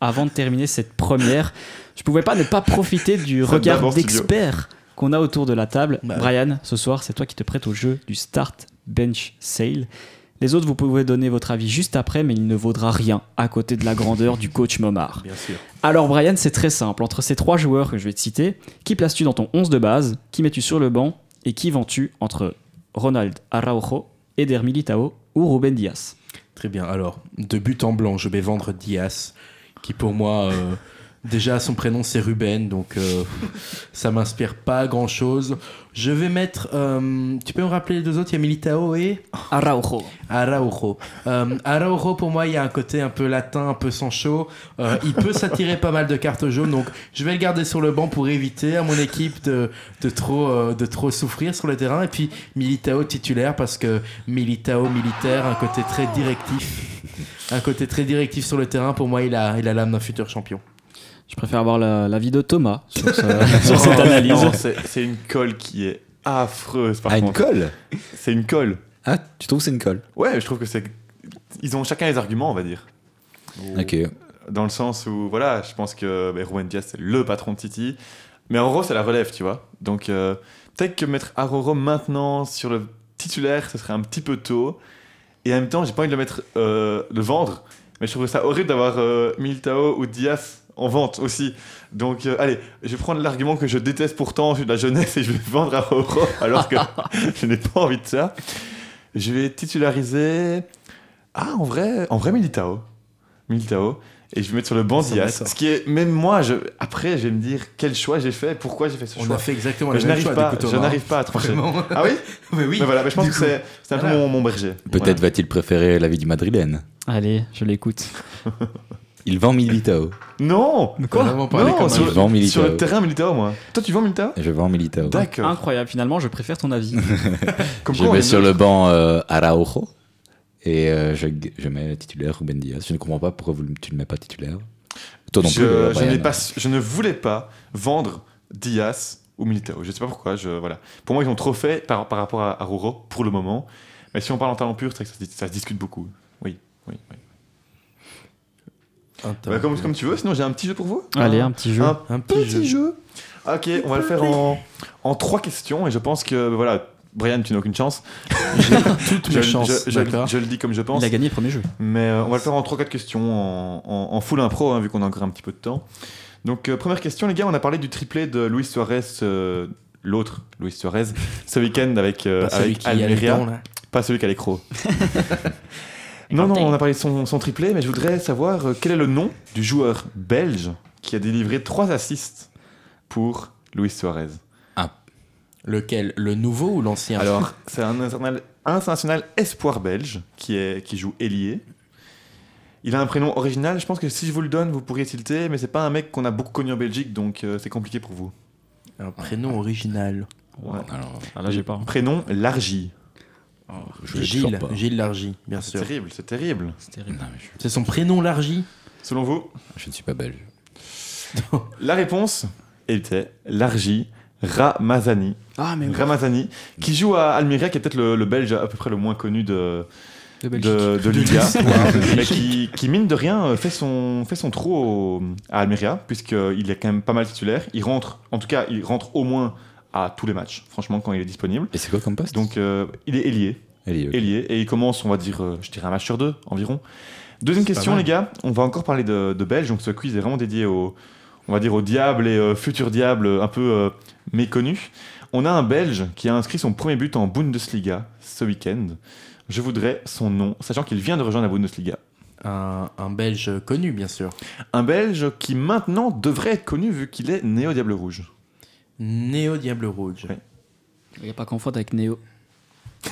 avant de terminer cette première, je pouvais pas ne pas profiter du regard d'expert qu'on a autour de la table. Bah. Brian, ce soir, c'est toi qui te prêtes au jeu du Start Bench Sale. Les autres, vous pouvez donner votre avis juste après, mais il ne vaudra rien à côté de la grandeur du coach Momar. Bien sûr. Alors Brian, c'est très simple. Entre ces trois joueurs que je vais te citer, qui places-tu dans ton 11 de base Qui mets-tu sur le banc Et qui vends-tu entre Ronald Araujo, Eder Militao ou Ruben Diaz Très bien. Alors, de but en blanc, je vais vendre Diaz, qui pour moi euh, Déjà, son prénom c'est Ruben, donc euh, ça m'inspire pas grand chose. Je vais mettre. euh, tu peux me rappeler les deux autres? Il y a Militao et Araujo. Araujo. Euh, Araujo, pour moi, il y a un côté un peu latin, un peu sans chaud. Euh, il peut s'attirer pas mal de cartes jaunes, donc je vais le garder sur le banc pour éviter à mon équipe de, de, trop, euh, de trop souffrir sur le terrain. Et puis Militao titulaire, parce que Militao militaire, un côté très directif. Un côté très directif sur le terrain, pour moi, il a il a l'âme d'un futur champion. Je préfère avoir la- l'avis de Thomas sur, ça- sur cette analyse. non, c'est une colle qui est affreuse par Ah, une colle C'est une colle. Ah, tu trouves que c'est une colle Ouais, je trouve que c'est. Ils ont chacun les arguments, on va dire. Ok. Dans le sens où, voilà, je pense que ben, Ruben Diaz, c'est le patron de City. Mais Aroro, c'est la relève, tu vois. Donc, euh, peut-être que mettre Aroro maintenant sur le titulaire, ce serait un petit peu tôt. Et en même temps, j'ai pas envie de le mettre, euh, le vendre. Mais je trouve ça horrible d'avoir euh, Militao ou Diaz en vente aussi. Donc, euh, allez, je vais prendre l'argument que je déteste pourtant, je suis de la jeunesse et je vais vendre Aroro alors que je n'ai pas envie de ça. Je vais titulariser. Ah, en vrai, en vrai Militao. Militao. Et je vais mettre sur le banc Diaz. Ce qui est, même moi, je, après, je vais me dire quel choix j'ai fait, pourquoi j'ai fait ce On choix. a fait exactement le même n'arrive choix, pas, je n'arrive pas à trancher. Vraiment. Ah oui Mais oui. Mais voilà, mais je pense que c'est c'est un peu mon, mon berger. Peut-être Voilà. va-t-il préférer la vie du madrilène. Allez, je l'écoute. Il vend Militao. Non On a vraiment parlé Non, comme sur, un- Il vend Militao. sur le terrain Militao, moi. Toi, tu vends Militao Je vends Militao. D'accord. Incroyable, finalement, je préfère ton avis. Comme Je quoi, on mets sur le banc euh, Araujo et euh, je, je mets titulaire Ruben Diaz. Je ne comprends pas pourquoi vous, tu ne le mets pas titulaire. Toi non je, plus. euh, je Brian. n'ai pas, je ne voulais pas vendre Diaz ou Militao. Je ne sais pas pourquoi. Je, voilà. Pour moi, ils ont trop fait par, par rapport à, à Roro pour le moment. Mais si on parle en talent pur, c'est vrai que ça, se- ça se discute beaucoup. Oui, oui, oui. Bah, comme, comme tu veux, sinon j'ai un petit jeu pour vous. Allez, un petit jeu. Un Un petit petit, jeu. jeu. Ok, on va le faire en, en trois questions et je pense que voilà, Brian, tu n'as aucune chance. Toutes Je, mes chances, je- je- d'accord. je le dis comme je pense. Il a gagné le premier jeu. Mais euh, on va le faire en 3-4 questions, en, en- en full impro, hein, vu qu'on a encore un petit peu de temps. Donc, euh, première question, les gars, on a parlé du triplé de Luis Suarez, euh, l'autre Luis Suarez, ce week-end avec, euh, Pas celui avec Almeria. Pas celui qui a les crocs. non, non, on a parlé de son, son triplé, mais je voudrais savoir euh, quel est le nom du joueur belge qui a délivré 3 assists pour Luis Suarez. Lequel? Le nouveau ou l'ancien? Alors, c'est un international, international espoir belge qui, est, qui joue ailier. Il a un prénom original, je pense que si je vous le donne, vous pourriez tilter, mais c'est pas un mec qu'on a beaucoup connu en Belgique, donc euh, c'est compliqué pour vous. Un prénom original. Ouais. Alors, Ah, là, j'ai pas. Prénom Largy. Je l'ai Gilles. Gilles Largy, bien C'est sûr. terrible, c'est terrible. C'est terrible. Non, mais je, C'est son prénom Largy? Selon vous, je ne suis pas belge. la réponse était Largy Ramazani. Ah, mais Ramazani, qui joue à Almeria, qui est peut-être le, le belge à peu près le moins connu de, de Belgique. de, de Liga, mais qui, qui, mine de rien fait son, fait son trou au- à Almeria, puisqu'il est quand même pas mal titulaire. Il rentre, en tout cas, il rentre au moins à tous les matchs, franchement, quand il est disponible. Et c'est quoi comme poste Donc, euh, il est ailier, ok. ailier, et il commence, on va dire, euh, je dirais un match sur deux environ. Deuxième question, les gars, on va encore parler de, de Belge, donc ce quiz est vraiment dédié au, on va dire, au diable et euh, futur diable un peu euh, méconnu. On a un Belge qui a inscrit son premier but en Bundesliga ce week-end. Je voudrais son nom, sachant qu'il vient de rejoindre la Bundesliga. un, un Belge connu, bien sûr. Un Belge qui maintenant devrait être connu vu qu'il est né au Diable Rouge. Néo Diable Rouge. Ouais. Il n'y a pas confondre avec Neo.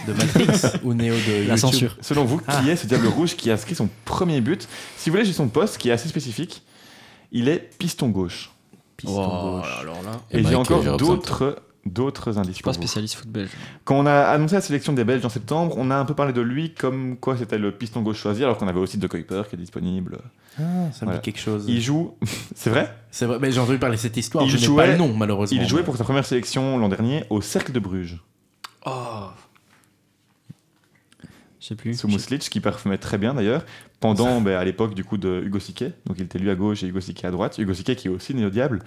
De Matrix ou Néo de La YouTube censure. Selon vous, Ah. qui est ce Diable Rouge qui a inscrit son premier but Si vous voulez, j'ai son poste qui est assez spécifique. Il est piston gauche. Piston Oh, gauche. alors là. Et, Et j'ai encore d'autres d'autres indices. Je suis pas spécialiste foot belge. Quand on a annoncé la sélection des Belges en septembre, on a un peu parlé de lui comme quoi c'était le piston gauche choisi, alors qu'on avait aussi De Kuiper qui est disponible. Ah, ça me Voilà. dit quelque chose. Il joue, c'est vrai C'est vrai, mais j'ai entendu parler de cette histoire. Il je jouait- pas le nom, malheureusement. Il jouait pour sa première sélection l'an dernier au Cercle de Bruges, Oh. Je sais plus. sous Muslic, qui parfumait très bien d'ailleurs, pendant ben, à l'époque du coup de Hugo Siquet. Donc il était lui à gauche et Hugo Siquet à droite. Hugo Siquet qui est aussi né au diable.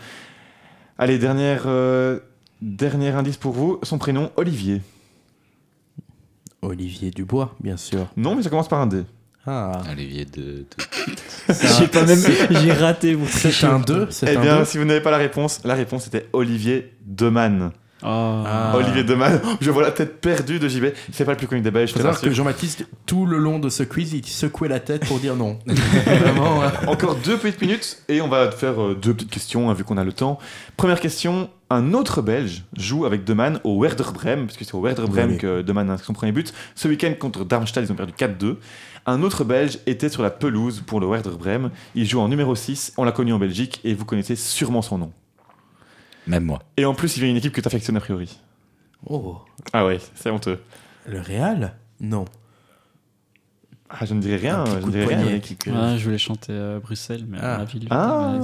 Allez, dernière, euh, dernier indice pour vous, son prénom Olivier. Olivier Dubois, bien sûr. Non, mais ça commence par un D. Ah, Olivier de. de- J'ai pas même. J'ai raté. Vous c'est un 2 C'est Eh bien, 2 si vous n'avez pas la réponse, la réponse était Olivier Deman. Ah. Olivier Deman, je vois la tête perdue de JB. C'est pas le plus connu des Belges, je Faut savoir que. Jean-Baptiste, tout le long de ce quiz, il secouait la tête pour dire non. Vraiment, hein. Encore deux petites minutes et on va te faire euh, deux petites questions hein, vu qu'on a le temps. Première question un autre Belge joue avec Deman au Werder Bremen, parce que c'est au Werder Bremen Oui. que Deman a inscrit son premier but. Ce week-end contre Darmstadt, ils ont perdu 4-2. Un autre Belge était sur la pelouse pour le Werder Bremen. Il joue en numéro 6, on l'a connu en Belgique et vous connaissez sûrement son nom. Même moi. Et en plus, il vient d'une équipe que tu affectionnes a priori. Oh, Ah ouais, c'est honteux. le Real? Non. Ah, je ne dirais rien, je ne dirais rien. Ouais, je voulais chanter euh, Bruxelles, mais Ah. ma ville. Ah.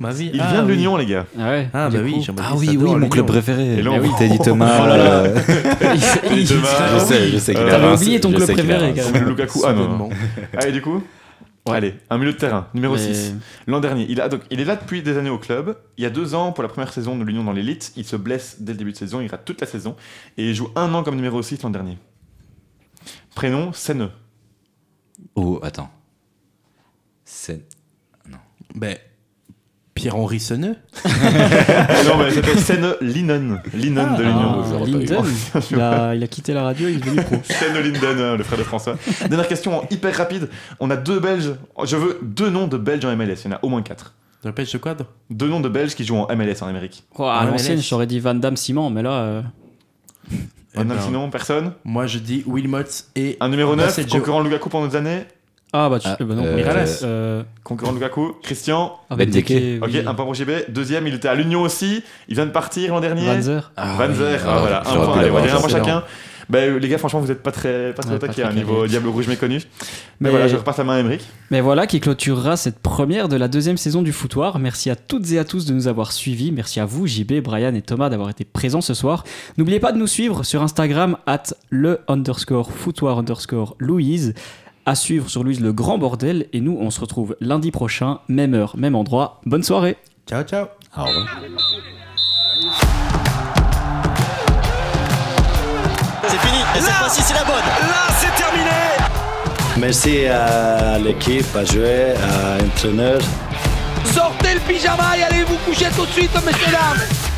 Ma vie. Il Ah, vient de oui. l'Union, les gars. Ah ouais. Ah, bah oui, Ah oui, oui, mon club préféré. Et là, on oui, Teddy Thomas. Oh là là. euh, Il- il- Thomas. je sais, je sais qu'il Euh, est T'avais oublié ton club préféré, quand même. Lukaku, ah non. Allez, du coup Allez, un milieu de terrain, numéro Mais- 6. L'an dernier, il, a, donc, il est là depuis des années au club. Il y a deux ans, pour la première saison de l'Union dans l'élite, il se blesse dès le début de saison, il rate toute la saison. Et il joue un an comme numéro 6 l'an dernier. Prénom, Senne. Oh, attends. C'est. Ben, Pierre-Henri Senneux non, mais il s'appelle Senne Linen. Linen de l'Union. Ah. Linden, il a, il a quitté la radio, il est devenu pro. Senne Linden, le frère de François. Dernière question, en hyper rapide. On a deux Belges. Je veux deux noms de Belges en MLS. Il y en a au moins quatre. De pêche de quad Deux noms de Belges qui jouent en MLS en Amérique. Oh, à l'ancienne, j'aurais dit Van Damme Simon, mais là. euh, Eh Un ben, homme sinon, personne? Moi, je dis Wilmots et. Un numéro 9, Bassett Joe. concurrent Lukaku pendant des années. Ah bah tu Ah, bah non. euh, Miralles. Euh, Concurrent de Lukaku. Christian. avec Benteke. Deke, Ok, oui. un point pour JB. Deuxième, il était à l'Union aussi. Il vient de partir l'an dernier. Van Zer. Van Zer. oui, Ah, voilà, un point. Allez, on va l'avoir, dire un point chacun. Ben, les gars, franchement, vous êtes pas très, pas très Ouais, au pas taquet très à niveau. Diable Rouge méconnu. Mais, Mais- voilà, je repasse la main à Emmerich. Mais voilà qui clôturera cette première de la deuxième saison du foutoir. Merci à toutes et à tous de nous avoir suivis. Merci à vous, JB, Brian et Thomas, d'avoir été présents ce soir. N'oubliez pas de nous suivre sur Instagram, at le underscore foutoir underscore Louise. À suivre sur Louise le grand bordel. Et nous, on se retrouve lundi prochain, même heure, même endroit. Bonne soirée. Ciao, ciao. Au revoir. C'est fini, et cette fois-ci c'est la bonne. Là, c'est terminé. Merci à l'équipe, à jouer, à l'entraîneur. Sortez le pyjama et allez vous coucher tout de suite, messieurs dames.